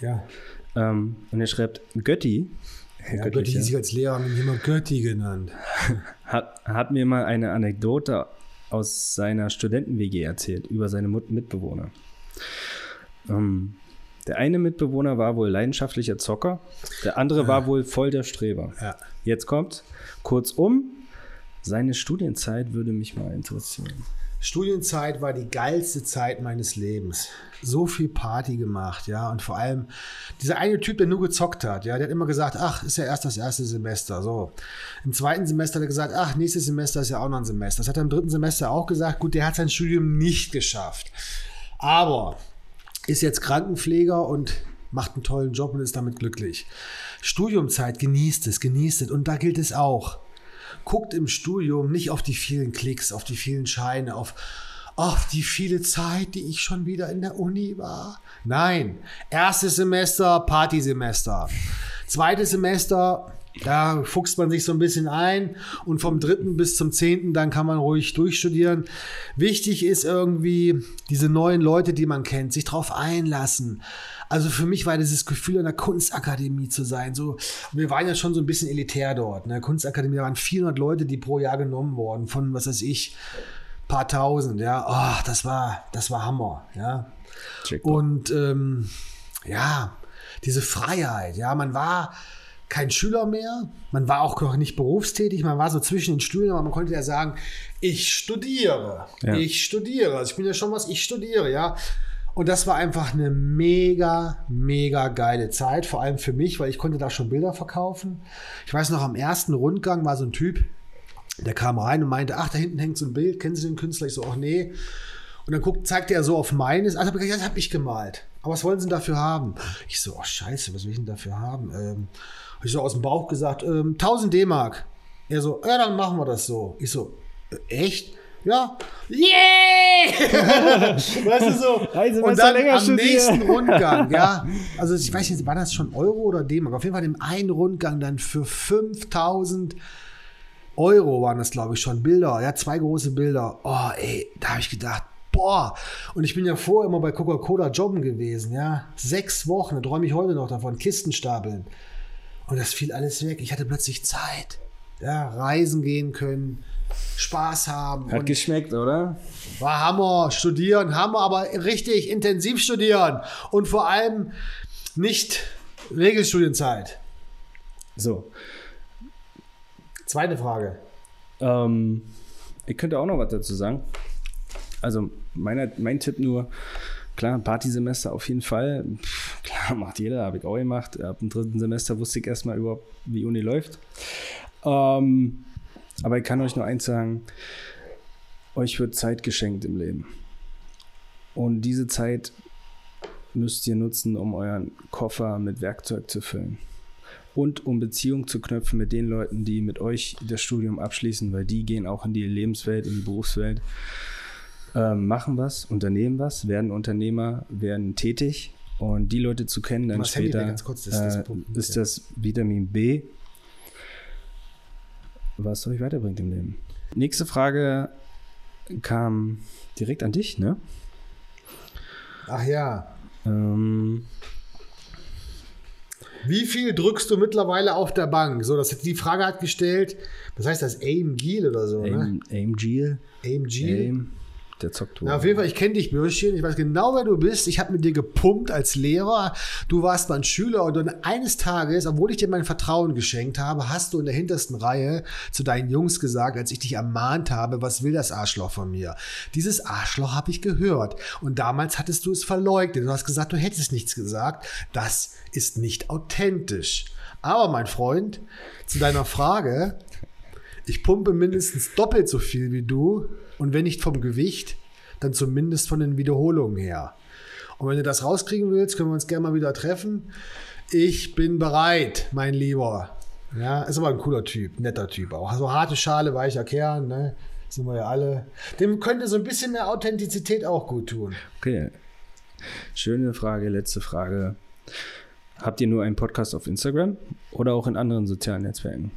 Ja. Ähm, und er schreibt Götti. Ja, Götti hieß ich als Lehrer mich immer Götti genannt. Hat, hat mir mal eine Anekdote aus seiner Studenten-WG erzählt über seine Mitbewohner. Ähm, der eine Mitbewohner war wohl leidenschaftlicher Zocker, der andere war wohl voll der Streber. Ja. Jetzt kommt, kurzum, seine Studienzeit würde mich mal interessieren. Studienzeit war die geilste Zeit meines Lebens. So viel Party gemacht, ja. Und vor allem dieser eine Typ, der nur gezockt hat, ja, der hat immer gesagt, ach, ist ja erst das erste Semester. So. Im zweiten Semester hat er gesagt, ach, nächstes Semester ist ja auch noch ein Semester. Das hat er im dritten Semester auch gesagt. Gut, der hat sein Studium nicht geschafft. Aber ist jetzt Krankenpfleger und macht einen tollen Job und ist damit glücklich. Studiumzeit, genießt es, genießt es. Und da gilt es auch guckt im Studium nicht auf die vielen Klicks, auf die vielen Scheine, auf, auf die viele Zeit, die ich schon wieder in der Uni war. Nein, erstes Semester, Partysemester. Zweites Semester, da fuchst man sich so ein bisschen ein und vom dritten bis zum zehnten, dann kann man ruhig durchstudieren. Wichtig ist irgendwie diese neuen Leute, die man kennt, sich drauf einlassen. Also für mich war dieses Gefühl, in einer Kunstakademie zu sein. So, wir waren ja schon so ein bisschen elitär dort. Ne? Kunstakademie, da waren 400 Leute, die pro Jahr genommen wurden, von, was weiß ich, paar tausend, ja. Oh, das war, das war Hammer, ja. Und ähm, ja, diese Freiheit, ja, man war kein Schüler mehr, man war auch noch nicht berufstätig, man war so zwischen den Stühlen, aber man konnte ja sagen, ich studiere, ja. ich studiere, also ich bin ja schon was, ich studiere, ja. Und das war einfach eine mega, mega geile Zeit, vor allem für mich, weil ich konnte da schon Bilder verkaufen. Ich weiß noch, am ersten Rundgang war so ein Typ, der kam rein und meinte, ach, da hinten hängt so ein Bild, kennen Sie den Künstler? Ich so, ach nee. Und dann guckt, zeigte er so auf meines. Also ich gesagt, das habe ich gemalt. Aber was wollen Sie denn dafür haben? Ich so, oh scheiße, was will ich denn dafür haben? Ähm, ich so aus dem Bauch gesagt, ähm, 1000 D-Mark. Er so, ja, dann machen wir das so. Ich so, äh, echt? Ja. Yeah! weißt du so? Also, und dann am studieren. nächsten Rundgang, ja. Also ich weiß nicht, war das schon Euro oder D-Mark? Auf jeden Fall im einen Rundgang dann für 5000 Euro waren das, glaube ich, schon. Bilder, ja, zwei große Bilder. Oh, ey, da habe ich gedacht, boah. Und ich bin ja vorher immer bei Coca-Cola jobben gewesen, ja. Sechs Wochen, da träume ich heute noch davon, Kisten stapeln. Und das fiel alles weg. Ich hatte plötzlich Zeit. Ja, reisen gehen können, Spaß haben. Hat geschmeckt, oder? War Hammer. Studieren, Hammer, aber richtig intensiv studieren. Und vor allem nicht Regelstudienzeit. So. Zweite Frage. Ähm, ich könnte auch noch was dazu sagen. Also, meine, mein Tipp nur, klar, Partysemester auf jeden Fall. Pff, klar, macht jeder, habe ich auch gemacht. Ab dem dritten Semester wusste ich erstmal überhaupt, wie Uni läuft. Ähm, aber ich kann euch nur eins sagen, euch wird Zeit geschenkt im Leben. Und diese Zeit müsst ihr nutzen, um euren Koffer mit Werkzeug zu füllen. Und um Beziehungen zu knüpfen mit den Leuten, die mit euch das Studium abschließen, weil die gehen auch in die Lebenswelt, in die Berufswelt, ähm, machen was, unternehmen was, werden Unternehmer, werden tätig. Und die Leute zu kennen, dann später ganz kurz, das ist das äh, Punkt, ist ja. das Vitamin B, was euch weiterbringt im Leben. Nächste Frage kam direkt an dich, ne? Ach ja. Ähm, Wie viel drückst du mittlerweile auf der Bank? So, das, die Frage hat gestellt, was heißt das? Aim Giel oder so, ne? Aim, Aim Giel. Aim Giel? Der zockt wohl. Na, auf jeden Fall, ich kenne dich, Bürschchen. Ich weiß genau, wer du bist. Ich habe mit dir gepumpt als Lehrer. Du warst mein Schüler und dann eines Tages, obwohl ich dir mein Vertrauen geschenkt habe, hast du in der hintersten Reihe zu deinen Jungs gesagt, als ich dich ermahnt habe, was will das Arschloch von mir? Dieses Arschloch habe ich gehört. Und damals hattest du es verleugnet. Du hast gesagt, du hättest nichts gesagt. Das ist nicht authentisch. Aber mein Freund, zu deiner Frage, ich pumpe mindestens doppelt so viel wie du und wenn nicht vom Gewicht, dann zumindest von den Wiederholungen her. Und wenn du das rauskriegen willst, können wir uns gerne mal wieder treffen. Ich bin bereit, mein Lieber. Ja, ist aber ein cooler Typ, netter Typ auch. Also harte Schale, weicher Kern, ne? Sind wir ja alle. Dem könnte so ein bisschen mehr Authentizität auch gut tun. Okay. Schöne Frage, letzte Frage. Habt ihr nur einen Podcast auf Instagram oder auch in anderen sozialen Netzwerken?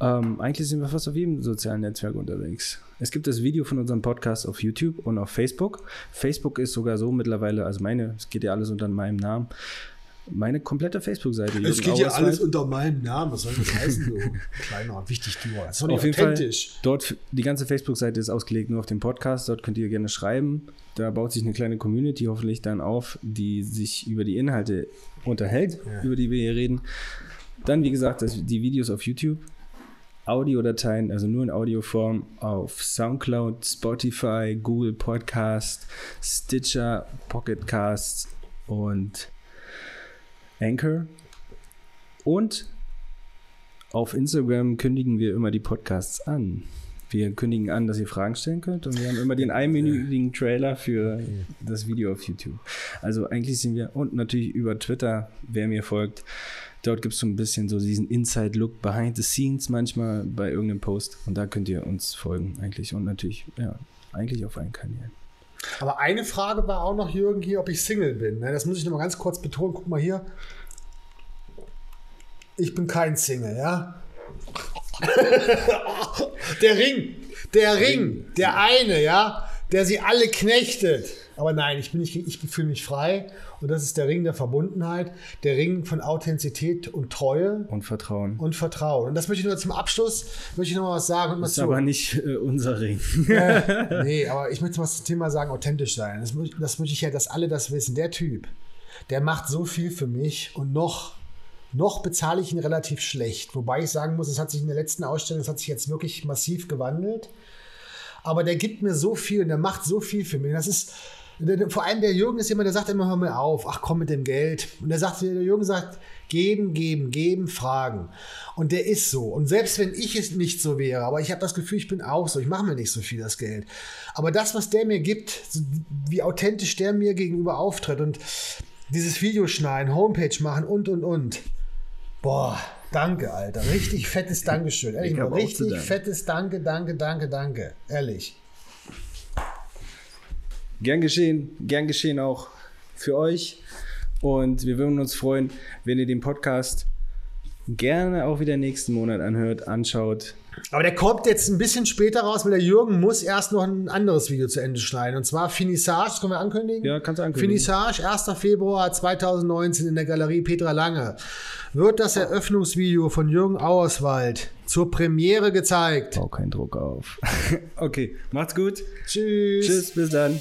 Ähm, eigentlich sind wir fast auf jedem sozialen Netzwerk unterwegs. Es gibt das Video von unserem Podcast auf YouTube und auf Facebook. Facebook ist sogar so mittlerweile, also meine, es geht ja alles unter meinem Namen, meine komplette Facebook-Seite. Es geht ja alles unter meinem Namen. Was soll das heißen, du kleiner, wichtig du? Das ist doch nicht Auf jeden Fall, dort, die ganze Facebook-Seite ist ausgelegt nur auf den Podcast. Dort könnt ihr gerne schreiben. Da baut sich eine kleine Community hoffentlich dann auf, die sich über die Inhalte unterhält, Ja. über die wir hier reden. Dann, wie gesagt, das, die Videos auf YouTube. Audiodateien, also nur in Audioform, auf Soundcloud, Spotify, Google Podcast, Stitcher, Pocketcast und Anchor. Und auf Instagram kündigen wir immer die Podcasts an. Wir kündigen an, dass ihr Fragen stellen könnt und wir haben immer den einminütigen Trailer für das Video auf YouTube. Also eigentlich sind wir und natürlich über Twitter, wer mir folgt, dort gibt es so ein bisschen so diesen Inside-Look behind the scenes manchmal bei irgendeinem Post und da könnt ihr uns folgen eigentlich und natürlich, ja, eigentlich auf allen Kanälen. Aber eine Frage war auch noch, Jürgen, hier, ob ich Single bin. ne? Das muss ich noch mal ganz kurz betonen. Guck mal hier. Ich bin kein Single, ja? der Ring, der Ring, der eine, ja, der sie alle knechtet. Aber nein, ich bin nicht, ich fühle mich frei und das ist der Ring der Verbundenheit, der Ring von Authentizität und Treue Und Vertrauen. und Vertrauen. Und das möchte ich nur zum Abschluss, möchte ich noch mal was sagen. Das ist aber nicht äh, unser Ring. Äh, nee, aber ich möchte mal zum Thema sagen, authentisch sein. Das, das möchte ich ja, dass alle das wissen. Der Typ, der macht so viel für mich und noch, noch bezahle ich ihn relativ schlecht. Wobei ich sagen muss, es hat sich in der letzten Ausstellung, es hat sich jetzt wirklich massiv gewandelt. Aber der gibt mir so viel und der macht so viel für mich. Das ist, vor allem der Jürgen ist jemand, der sagt immer, hör mir auf, ach komm mit dem Geld. Und der sagt, der Jürgen sagt, geben, geben, geben, fragen. Und der ist so. Und selbst wenn ich es nicht so wäre, aber ich habe das Gefühl, ich bin auch so, ich mache mir nicht so viel das Geld. Aber das, was der mir gibt, wie authentisch der mir gegenüber auftritt und dieses Video schneiden, Homepage machen und, und, und. Boah, danke, Alter. Richtig fettes Dankeschön. Ehrlich, Ich mal, richtig fettes Danke, danke, danke, danke. Ehrlich. Gern geschehen, gern geschehen auch für euch. Und wir würden uns freuen, wenn ihr den Podcast gerne auch wieder nächsten Monat anhört, anschaut. Aber der kommt jetzt ein bisschen später raus, weil der Jürgen muss erst noch ein anderes Video zu Ende schneiden. Und zwar Finissage, das können wir ankündigen? Ja, kannst du ankündigen. Finissage, 1. Februar 2019 in der Galerie Petra Lange. Wird das Eröffnungsvideo von Jürgen Auerswald zur Premiere gezeigt. Bau keinen Druck auf. okay, macht's gut. Tschüss. Tschüss, bis dann.